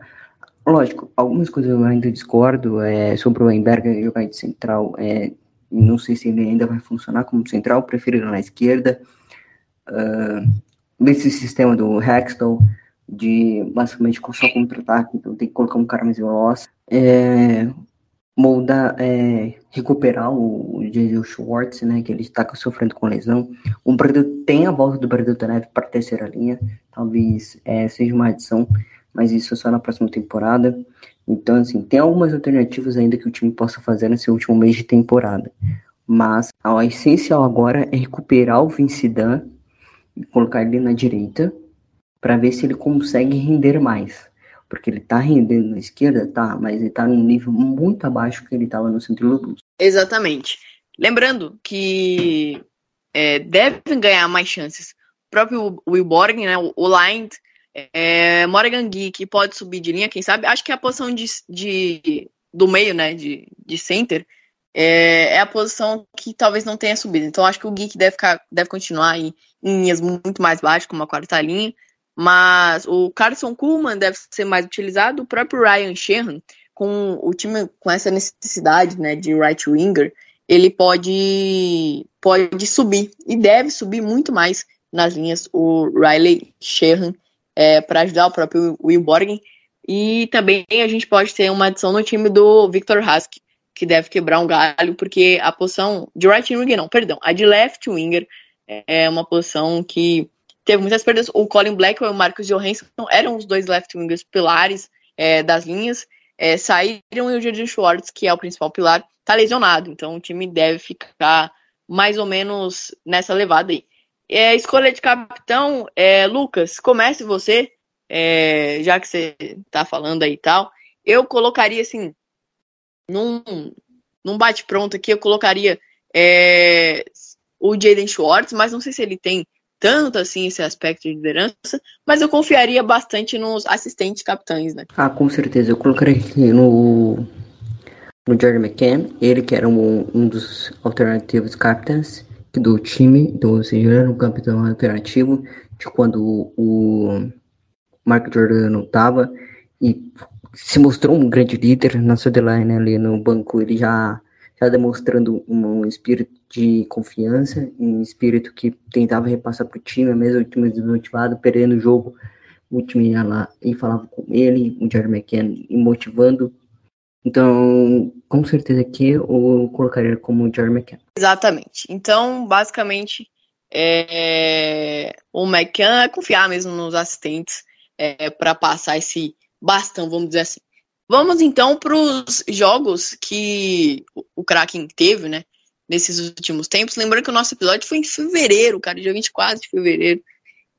Lógico, algumas coisas eu ainda discordo é, sobre o Weinberger jogar de central, é, não sei se ele ainda vai funcionar como central, prefiro na esquerda. Uh, esse sistema do Hextall de basicamente só contra-ataque, então tem que colocar um cara mais veloz. É, moldar, é, recuperar o, o Schwartz, né, que ele está sofrendo com lesão. O Bradu tem a volta do Bradu Tanev para a terceira linha, talvez é, seja uma adição, mas isso é só na próxima temporada. Então, assim, tem algumas alternativas ainda que o time possa fazer nesse último mês de temporada. Mas a essencial agora é recuperar o Vincidan e colocar ele na direita para ver se ele consegue render mais. Porque ele tá rendendo na esquerda, tá, mas ele tá num nível muito abaixo que ele tava no centro do Blues. Exatamente. Lembrando que é, devem ganhar mais chances. O próprio Will Borgen, né, o Lind, é, Morgan que pode subir de linha, quem sabe. Acho que a posição de, de do meio, né, de, de center, é, é, a posição que talvez não tenha subido. Então acho que o Geek deve, ficar, deve continuar em, em linhas muito mais baixas, como a quarta linha. Mas o Carson Kuhlman deve ser mais utilizado. O próprio Ryan Sheehan, com o time com essa necessidade né, de right winger, ele pode, pode subir e deve subir muito mais nas linhas. O Riley Sheehan é, para ajudar o próprio Will Borgen. E também a gente pode ter uma adição no time do Victor Husky, que deve quebrar um galho, porque a posição de right winger, não, perdão, a de left winger é uma posição que teve muitas perdas. O Colin Blackwell e o Marcus Johansson eram os dois left wingers pilares é, das linhas. É, saíram e o Jordan Schwartz, que é o principal pilar, tá lesionado. Então o time deve ficar mais ou menos nessa levada aí. É, escolha de capitão, é, Lucas, comece você, é, já que você tá falando aí e tal. Eu colocaria assim, num, num bate-pronto aqui, eu colocaria é, o Jaden Schwartz, mas não sei se ele tem tanto assim esse aspecto de liderança, mas eu confiaria bastante nos assistentes capitães, né? Ah, com certeza. Eu colocaria no, no Jerry McCann, ele que era um, um dos alternativos captains do time, então, seja, era um capitão alternativo de quando o Mark Jordan não estava e se mostrou um grande líder na sideline ali no banco, ele já já demonstrando um, espírito de confiança, um espírito que tentava repassar para o time, mesmo o time desmotivado, perdendo o jogo, o time ia lá e falava com ele, o Jerry McKenna, e motivando. Então, com certeza aqui eu colocaria como Jerry McCann. Exatamente. Então, basicamente, é... o McCann é confiar mesmo nos assistentes é, para passar esse bastão, vamos dizer assim. Vamos então para os jogos que o Kraken teve, né? nesses últimos tempos. Lembrando que o nosso episódio foi em fevereiro, cara, dia 24 de fevereiro.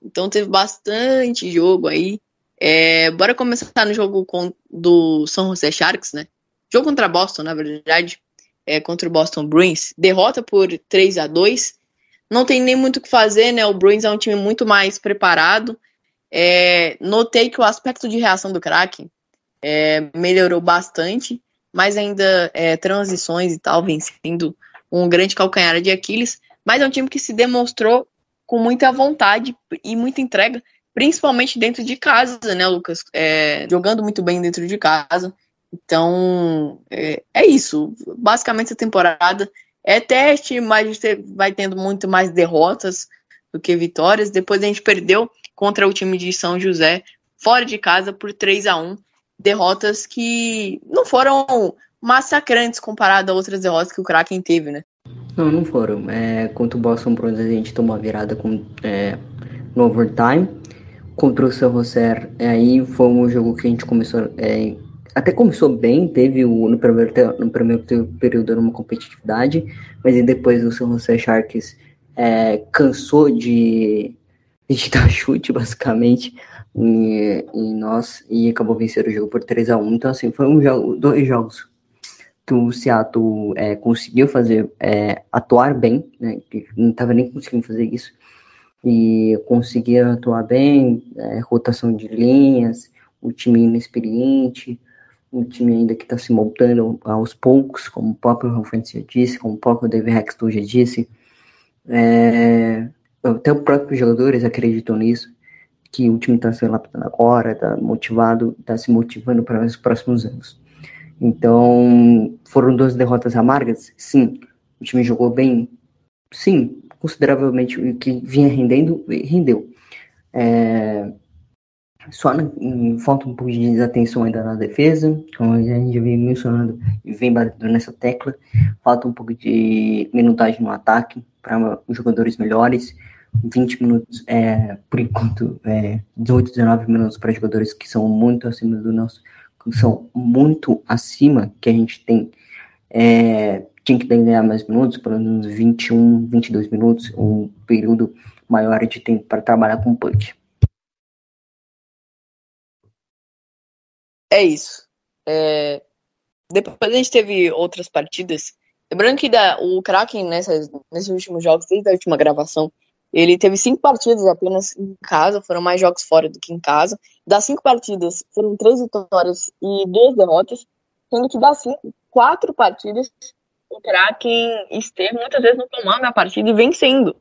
Então teve bastante jogo aí. É, bora começar no jogo com, do São José Sharks, né? Jogo contra Boston, na verdade. É, contra o Boston Bruins. Derrota por 3 a 2 Não tem nem muito o que fazer, né? O Bruins é um time muito mais preparado. É, notei que o aspecto de reação do Kraken é, melhorou bastante, mas ainda é, transições e tal vem sendo um grande calcanhar de Aquiles. Mas é um time que se demonstrou com muita vontade e muita entrega, principalmente dentro de casa, né, Lucas? É, jogando muito bem dentro de casa. Então, é, é, isso. Basicamente, a temporada é teste, mas vai tendo muito mais derrotas do que vitórias. Depois a gente perdeu contra o time de São José, fora de casa, por 3 a 1 Derrotas que não foram massacrantes comparado a outras derrotas que o Kraken teve, né? Não, não foram. É, contra o Boston Bruins a gente tomou a virada com, é, no overtime. Contra o São José, aí foi um jogo que a gente começou. É, até começou bem, teve o, no, primeiro, no primeiro período uma competitividade, mas depois o São José Sharks é, cansou de, de dar chute, basicamente, em, em, nós e acabou vencendo o jogo por 3 a 1 Então, assim, foi um jogo, dois jogos que o Seattle é, conseguiu fazer, é, atuar bem, né, que não estava nem conseguindo fazer isso, e conseguia atuar bem, é, rotação de linhas, o time inexperiente, um time ainda que está se montando aos poucos, como o próprio já disse, como o próprio David Hexton já disse, é, até os próprios jogadores acreditam nisso, que o time está se adaptando agora, está motivado, está se motivando para os próximos anos. Então, foram duas derrotas amargas? Sim. O time jogou bem? Sim. Consideravelmente o que vinha rendendo, rendeu. É, falta um pouco de desatenção ainda na defesa, como a gente vem mencionando e vem batendo nessa tecla. Falta um pouco de minutagem no ataque para os jogadores melhores. 20 minutos, é, por enquanto, é, 18, 19 minutos para jogadores que são muito acima do nosso são muito acima que a gente tem, é, tinha que ganhar mais minutos, pelo menos 21, 22 minutos, um período maior de tempo para trabalhar com punch. É isso. É... Depois a gente teve outras partidas. Lembrando que da, o Kraken nessas, nesses últimos jogos, desde a última gravação, ele teve cinco partidas apenas em casa, foram mais jogos fora do que em casa. Das cinco partidas, foram três vitórias e duas derrotas, sendo que das cinco, quatro partidas, o Kraken esteve muitas vezes no comando da partida e vencendo.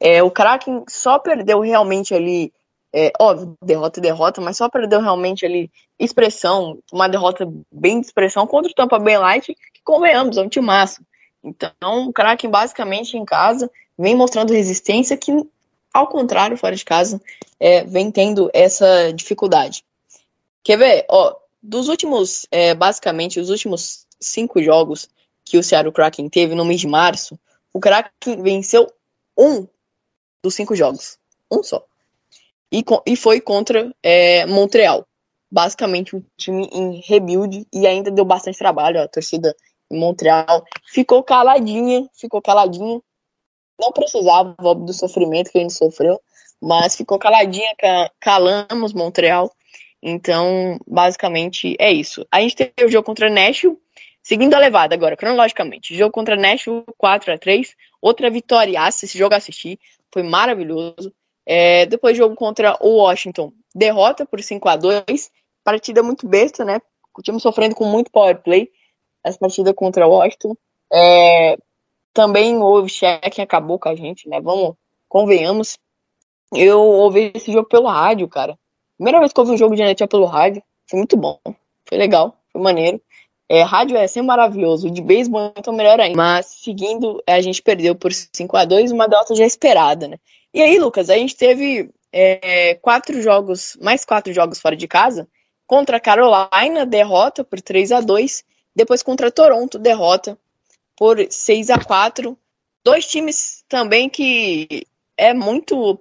É, o Kraken só perdeu realmente ali, é, óbvio, derrota e derrota, mas só perdeu realmente ali expressão, uma derrota bem de expressão contra o Tampa Bay Light, que convenhamos, é um massa. Então, o Kraken basicamente em casa vem mostrando resistência que, ao contrário, fora de casa, é, vem tendo essa dificuldade. Quer ver? Ó, dos últimos, é, basicamente, os últimos cinco jogos que o Seattle Kraken teve no mês de março, o Kraken venceu um dos cinco jogos. Um só. E, e foi contra é, Montreal. Basicamente, um time em rebuild e ainda deu bastante trabalho. A torcida em Montreal ficou caladinha, ficou caladinha não precisava do sofrimento que a gente sofreu, mas ficou caladinha, calamos Montreal. Então, basicamente, é isso. A gente teve o jogo contra Nashville, seguindo a levada agora, cronologicamente. Jogo contra Nashville, 4 a 3 outra vitória, esse jogo assisti, foi maravilhoso. É, depois jogo contra o Washington, derrota por 5 a 2 partida muito besta, né? O time sofrendo com muito power play, essa partida contra o Washington. É, também houve cheque acabou com a gente, né? Vamos, convenhamos. Eu ouvi esse jogo pelo rádio, cara. Primeira vez que eu ouvi um jogo de NHL pelo rádio. Foi muito bom. Foi legal, foi maneiro. É, rádio é sempre maravilhoso. De beisebol, então melhor ainda. Mas seguindo, a gente perdeu por 5 a 2 uma derrota já esperada, né? E aí, Lucas, a gente teve é, quatro jogos, mais quatro jogos fora de casa. Contra a Carolina, derrota por 3 a 2 Depois contra Toronto, derrota por 6 a 4 Dois times também que é muito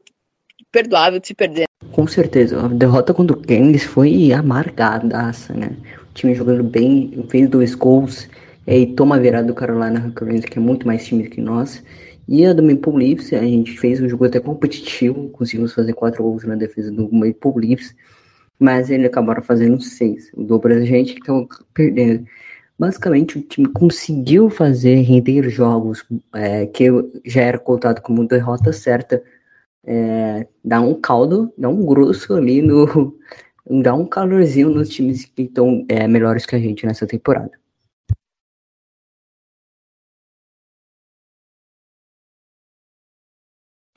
perdoável de se perder. Com certeza, a derrota contra o Kings foi amargadaça, né? Time jogando bem, fez dois gols é, e toma a virada do Carolina Hurricanes, que é muito mais time que nós. E a do Maple Leafs, a gente fez um jogo até competitivo, conseguimos fazer quatro gols na defesa do Maple Leafs, mas eles acabaram fazendo seis. O dobro da gente que estava perdendo. Basicamente, o time conseguiu fazer render jogos é, que já era contado como derrota certa, é, dar um caldo, dar um grosso ali no. Dar um calorzinho nos times que estão é, melhores que a gente nessa temporada.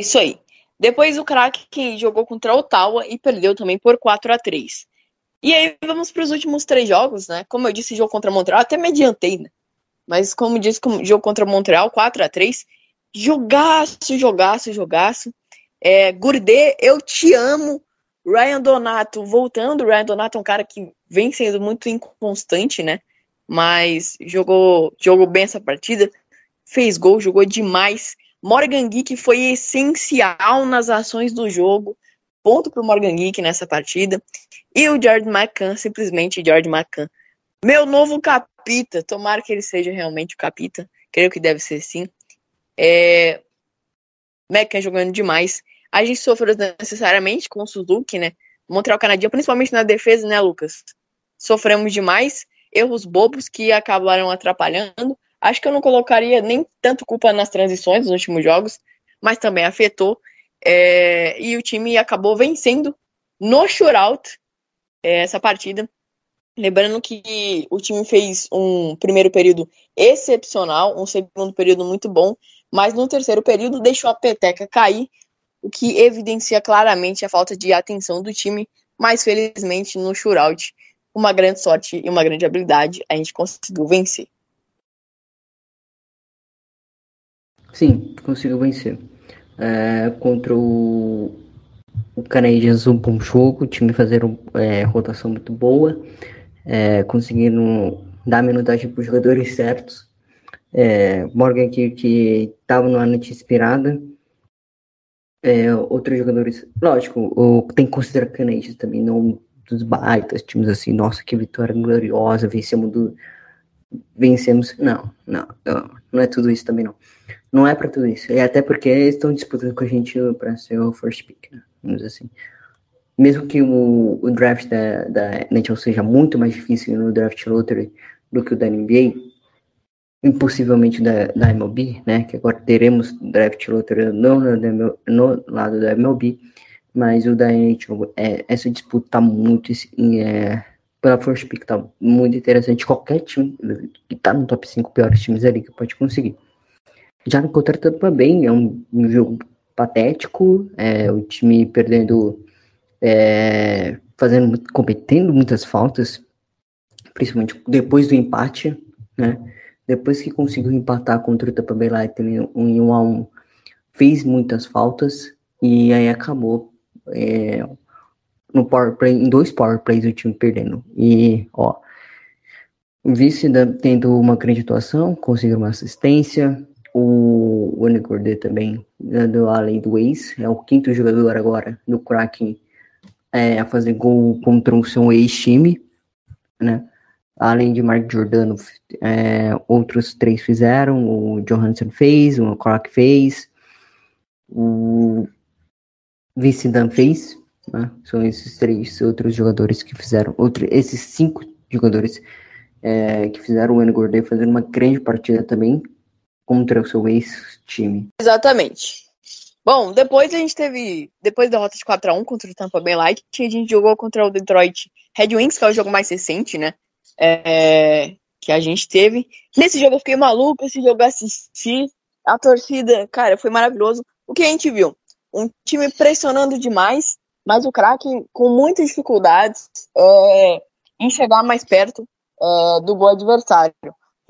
Isso aí. Depois o craque jogou contra o Ottawa e perdeu também por 4 a 3 E aí vamos para os últimos três jogos, né? Como eu disse, jogo contra Montreal, até me adiantei, né? Mas como disse, jogo contra Montreal, 4 a 3 Jogaço, jogaço, jogaço. É, Gurdê, eu te amo. Ryan Donato voltando. Ryan Donato é um cara que vem sendo muito inconstante, né? Mas jogou, jogou bem essa partida. Fez gol, jogou demais. Morgan Geek foi essencial nas ações do jogo. Ponto para o Morgan Geek nessa partida. E o George McCann, simplesmente George McCann. Meu novo capita. Tomara que ele seja realmente o capita. Creio que deve ser sim. É... McCann jogando demais. A gente sofreu necessariamente com o Suzuki, né? Montreal Canadiense, principalmente na defesa, né, Lucas? Sofremos demais. Erros bobos que acabaram atrapalhando. Acho que eu não colocaria nem tanto culpa nas transições dos últimos jogos, mas também afetou. É, e o time acabou vencendo no shootout é, essa partida. Lembrando que o time fez um primeiro período excepcional, um segundo período muito bom, mas no terceiro período deixou a peteca cair, o que evidencia claramente a falta de atenção do time, mas felizmente no shootout, uma grande sorte e uma grande habilidade, a gente conseguiu vencer. Sim, conseguiu vencer. É, contra o, o Canadiens, um bom jogo, o time fazendo é, rotação muito boa, é, conseguindo dar minutagem para os jogadores certos. É, Morgan que estava numa noite inspirada. É, outros jogadores, lógico, tem que considerar Canadiens também, não dos baitas, times assim, nossa, que vitória gloriosa, vencemos do. Vencemos. Não, não, não, não é tudo isso também não não é para tudo isso. E até porque eles estão disputando com a gente para ser o first pick, né? Vamos dizer assim. Mesmo que o, o draft da, da NHL seja muito mais difícil no draft lottery do que o da NBA, impossivelmente da, da MLB, né? Que agora teremos draft lottery não no, no lado da MLB, mas o da NHL, é, essa disputa tá muito é, pela first pick, tá muito interessante. Qualquer time que tá no top 5 piores times ali que pode conseguir. Já no contra também é um, um jogo patético, é, o time perdendo, é, fazendo, cometendo muitas faltas, principalmente depois do empate, né? Depois que conseguiu empatar contra o Tampa Bay Lightning em 1 a 1 fez muitas faltas e aí acabou é, no power play, em dois power plays o time perdendo. E ó, o vice tendo uma grande atuação, conseguiu uma assistência, o Cordet também, do além do ex, é o quinto jogador agora do Kraken é, a fazer gol contra o seu ex-time, né? Além de Mark Giordano, é, outros três fizeram, o Johansson fez, o Clark fez, o Vince Dan fez, né? São esses três outros jogadores que fizeram, outro, esses cinco jogadores é, que fizeram o Gourdet fazer uma grande partida também, contra o seu ex-time. Exatamente. Bom, depois a gente teve, depois da derrota de 4 a 1 contra o Tampa Bay Light, a gente jogou contra o Detroit Red Wings, que é o jogo mais recente, né? É, que a gente teve. Nesse jogo eu fiquei maluco, esse jogo eu assisti. A torcida, cara, foi maravilhoso. O que a gente viu? Um time pressionando demais, mas o Kraken com muitas dificuldades é, em chegar mais perto é, do gol adversário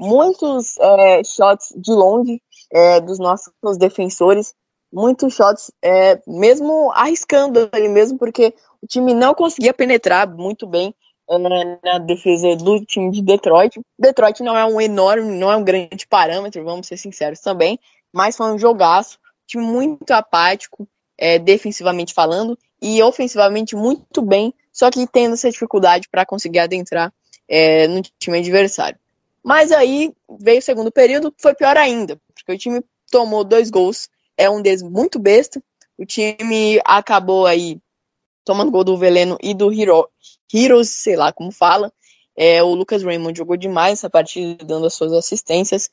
muitos é, shots de longe é, dos nossos defensores, muitos shots, é, mesmo arriscando ali mesmo, porque o time não conseguia penetrar muito bem na defesa do time de Detroit. Detroit não é um enorme, não é um grande parâmetro, vamos ser sinceros também, mas foi um jogaço, time muito apático, é, defensivamente falando, e ofensivamente muito bem, só que tendo essa dificuldade para conseguir adentrar é, no time adversário. Mas aí veio o segundo período, foi pior ainda, porque o time tomou dois gols, é um deles muito besta. O time acabou aí tomando gol do Veleno e do Hero, Heroes, sei lá como fala. É, o Lucas Raymond jogou demais essa partida, dando as suas assistências.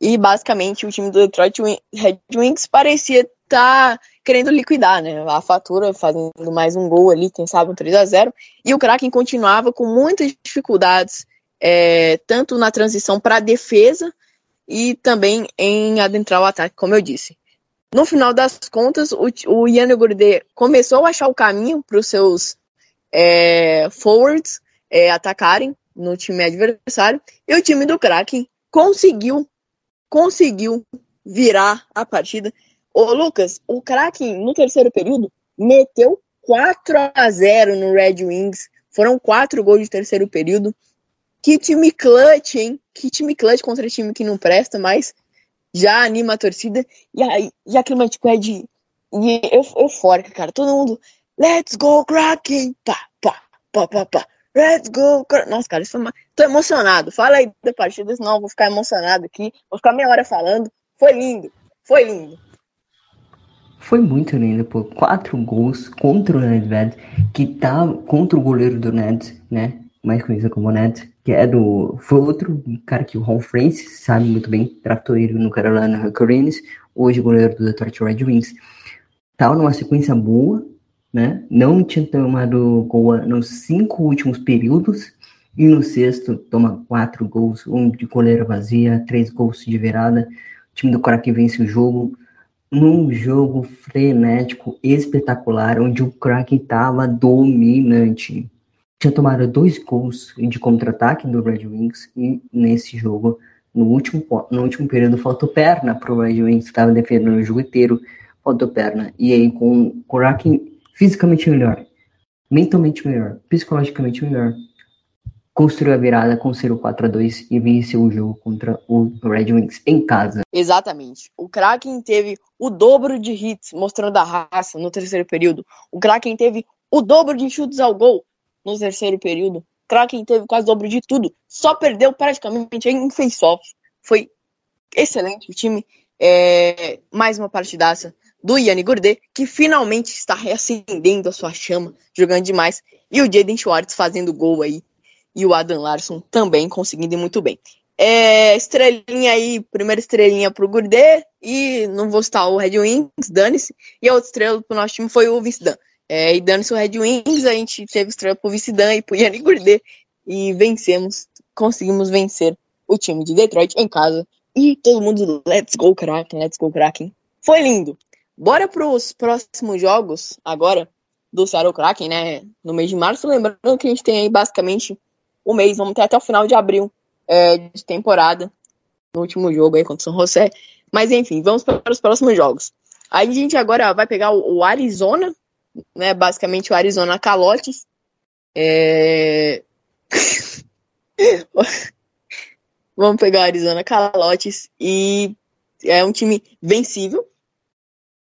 E basicamente o time do Detroit Red Wings parecia estar tá querendo liquidar né, a fatura, fazendo mais um gol ali, quem sabe um 3 a 0 E o Kraken continuava com muitas dificuldades, é, tanto na transição para a defesa e também em adentrar o ataque, como eu disse. No final das contas, o, o Yann Gourde começou a achar o caminho para os seus é, forwards é, atacarem no time adversário e o time do Kraken conseguiu conseguiu virar a partida. Ô Lucas, o Kraken no terceiro período meteu 4 a 0 no Red Wings. Foram quatro gols de terceiro período. Que time clutch, hein? Que time clutch contra time que não presta, mas já anima a torcida. E aí, e a é de, de eufórica, cara. Todo mundo, let's go, Kraken! Pá, pá, pá, pá, pá. Let's go! Nossa, cara, isso foi uma... tô emocionado. Fala aí da partida, senão eu vou ficar emocionado aqui. Vou ficar meia hora falando. Foi lindo, foi lindo. Foi muito lindo, pô. Quatro gols contra o Nedved, que tá contra o goleiro do Neds, né? Mais conhecido como Neds, que é do. Foi outro cara que o Ron Francis sabe muito bem, tratou ele no Carolina Hurricanes, hoje goleiro do Detroit Red Wings. Tava numa sequência boa, né? Não tinha tomado gol nos cinco últimos períodos, e no sexto toma quatro gols, um de goleira vazia, três gols de virada. O time do Kraken vence o jogo num jogo frenético, espetacular, onde o Kraken estava dominante. Tinha tomado dois gols de contra-ataque do Red Wings e nesse jogo, no último, no último período, faltou perna para o Red Wings, estava defendendo o jogo inteiro, faltou perna. E aí, com o Kraken fisicamente melhor, mentalmente melhor, psicologicamente melhor. Construiu a virada, conseguiu 4 a 2 e venceu o jogo contra o Red Wings em casa. Exatamente. O Kraken teve o dobro de hits, mostrando a raça no terceiro período. O Kraken teve o dobro de chutes ao gol no terceiro período. O Kraken teve quase o dobro de tudo. Só perdeu praticamente em face-off. Foi excelente o time. É, mais uma partidaça do Yanni Gourdet, que finalmente está reacendendo a sua chama, jogando demais. E o Jaden Schwartz fazendo gol aí. E o Adam Larson também conseguindo muito bem. É, estrelinha aí, primeira estrelinha pro Gourdet. E não vou citar o Red Wings, dane-se. E a outra estrela pro nosso time foi o Vince Dan. É, e dane-se o Red Wings, a gente teve estrela pro Vince Dan e pro Yanni Gourdet. E vencemos, conseguimos vencer o time de Detroit em casa. E todo mundo, let's go Kraken, let's go Kraken. Foi lindo. Bora para os próximos jogos agora do Seattle Kraken, né? No mês de março, lembrando que a gente tem aí basicamente o um mês, vamos ter até o final de abril é, de temporada no último jogo aí contra o São José. Mas enfim, vamos para os próximos jogos. Aí a gente agora vai pegar o, o Arizona, né? Basicamente o Arizona Calotes. É... vamos pegar o Arizona Calotes e é um time vencível,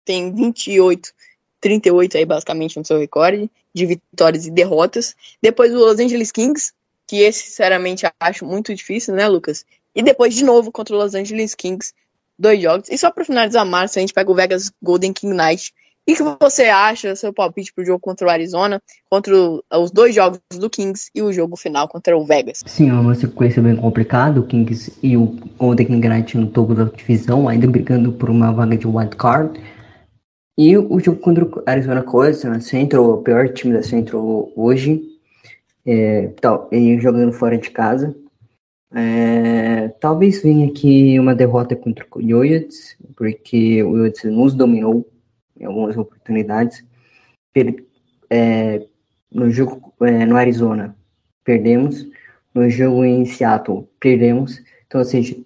tem 28, 38 aí basicamente no seu recorde de vitórias e derrotas. Depois o Los Angeles Kings, que esse sinceramente acho muito difícil, né, Lucas? E depois de novo contra o Los Angeles Kings, dois jogos. E só para finalizar março, a gente pega o Vegas Golden King Knight. O que você acha, seu palpite pro jogo contra o Arizona, contra os dois jogos do Kings e o jogo final contra o Vegas? Sim, é uma sequência bem complicada. O Kings e o Golden King Knight no topo da divisão, ainda brigando por uma vaga de wild card. E o jogo contra o Arizona Coyotes na Central, o pior time da Central hoje, é, tal, e jogando fora de casa. É, talvez venha aqui uma derrota contra o Coyotes, porque o Coyotes nos dominou em algumas oportunidades. Per, é, no jogo é, no Arizona, perdemos. No jogo em Seattle, perdemos. Então, ou seja,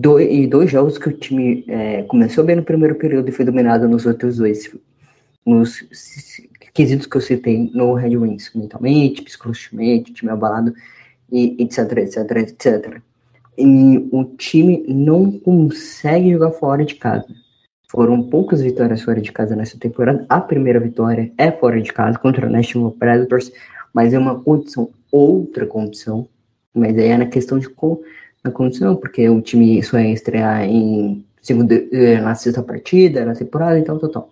dois, e dois jogos que o time é, começou bem no primeiro período e foi dominado nos outros dois. Nos quesitos que eu citei no Red Wings, mentalmente, psicologicamente, time abalado, e etc, etc, etc. E o time não consegue jogar fora de casa. Foram poucas vitórias fora de casa nessa temporada. A primeira vitória é fora de casa contra o National Predators, mas é uma condição, outra condição. Mas aí é na questão de como na condição, porque o time só ia estrear em segunda, eh, na sexta partida, na temporada e tal, tal, tal.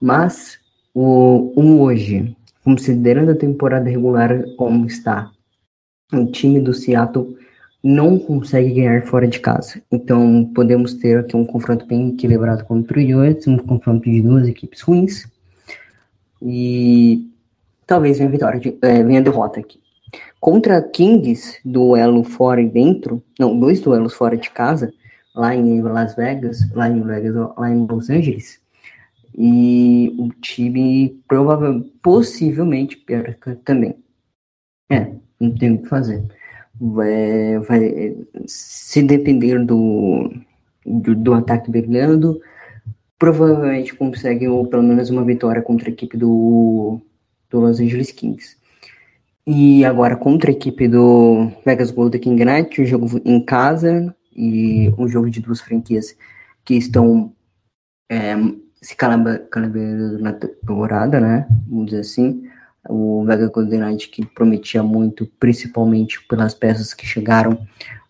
Mas o um hoje, considerando a temporada regular como está, o time do Seattle não consegue ganhar fora de casa. Então podemos ter aqui um confronto bem equilibrado contra o Jets, um confronto de duas equipes ruins. E talvez venha a vitória, de, é, venha a derrota aqui. Contra Kings, duelo fora e dentro, não, dois duelos fora de casa, lá em Las Vegas, lá em Vegas, lá em Los Angeles, e o time provavelmente, possivelmente perca também. É, não tem o que fazer. Vai, vai se depender do, do, do ataque brilhando, provavelmente consegue ou pelo menos uma vitória contra a equipe do, do Los Angeles Kings. E agora contra a equipe do Vegas Golden Knight, um jogo em casa e um jogo de duas franquias que estão é, se calabrando na temporada, né? Vamos dizer assim. O Vegas Golden Knight que prometia muito, principalmente pelas peças que chegaram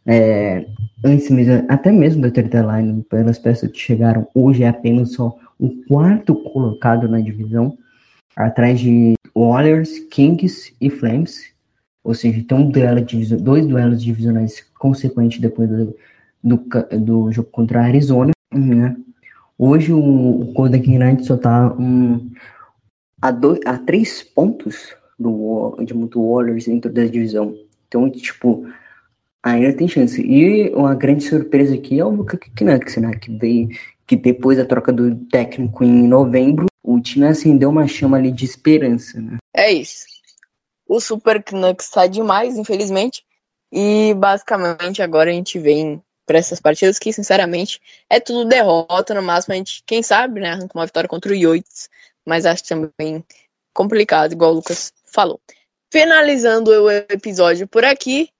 é, antes mesmo, até mesmo da third line, pelas peças que chegaram hoje é apenas só o quarto colocado na divisão, atrás de Warriors, Kings e Flames. Ou seja, tem um duelo dois duelos divisionais consequentes depois do, do, do jogo contra a Arizona. Né? Hoje o, Golden Knights só está um, a, dois, a três pontos do, de muito Warriors dentro da divisão. Então, tipo, ainda tem chance. E uma grande surpresa aqui é o Canucks, né? Que veio, que depois da troca do técnico em novembro, o time acendeu uma chama ali de esperança, né? É isso. O Super Canucks tá demais, infelizmente. E basicamente agora a gente vem para essas partidas que, sinceramente, é tudo derrota. No máximo, a gente, quem sabe, né, arranca uma vitória contra o Yoites. Mas acho também complicado, igual o Lucas falou. Finalizando o episódio por aqui,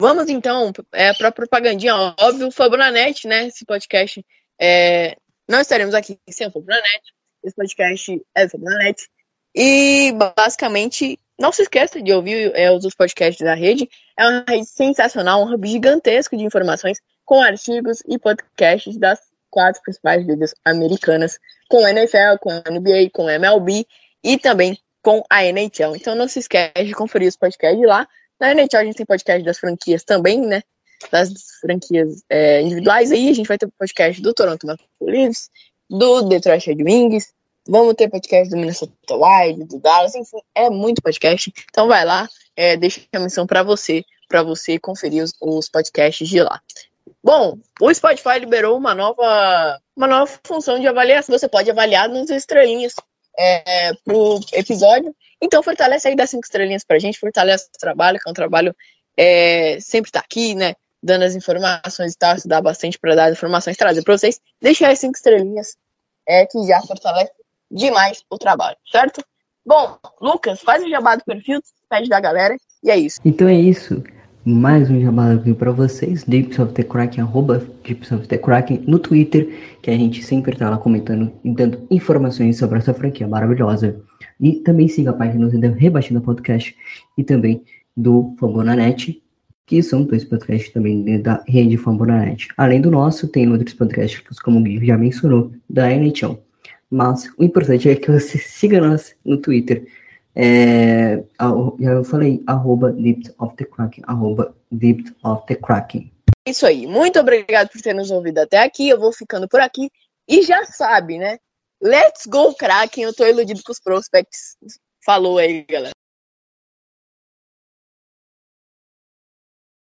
vamos então é, para a propagandinha. Óbvio, Fabonanet, né? Esse podcast. É, não estaremos aqui sem o Fabonanet. Esse podcast é sobre a net. E basicamente, não se esqueça de ouvir é, os podcasts da rede. É uma rede sensacional, um hub gigantesco de informações com artigos e podcasts das quatro principais ligas americanas, com NFL, com NBA, com MLB e também com a NHL. Então não se esqueça de conferir os podcasts lá. Na NHL a gente tem podcast das franquias também, né? Das franquias é, individuais aí, a gente vai ter podcast do Toronto Maple Leafs, do Detroit Red Wings. Vamos ter podcast do Minnesota Wild, do Dallas, enfim, é muito podcast. Então vai lá, é, deixa a missão para você, para você conferir os, os, podcasts de lá. Bom, o Spotify liberou uma nova, uma nova função de avaliação. Você pode avaliar nos estrelinhas é, pro episódio. Então fortalece aí, dá cinco estrelinhas pra gente, fortalece o trabalho, que é um trabalho é, sempre tá aqui, né? Dando as informações e tal, dá bastante para dar informações, trazer para vocês. Deixa as cinco estrelinhas é, que já fortalece demais o trabalho, certo? Bom, Lucas, faz o jabá do perfil, pede da galera, e é isso. Então é isso. Mais um aqui para vocês, Dips of the Kraken, arroba of the Kraken no Twitter, que a gente sempre tá lá comentando e dando informações sobre essa franquia maravilhosa. E também siga a página do Rebaixando Podcast e também do Fambonanet, que são dois podcasts também da rede Fambonanet. Além do nosso, tem outros podcasts, como o Gui já mencionou, da NHL. Mas o importante é que você siga nós no Twitter. É, já eu falei, arroba Deep of the arroba Kraken. Isso aí. Muito obrigado por ter nos ouvido até aqui. Eu vou ficando por aqui. E já sabe, né? Let's go, Kraken. Eu tô iludido com os prospects. Falou aí, galera.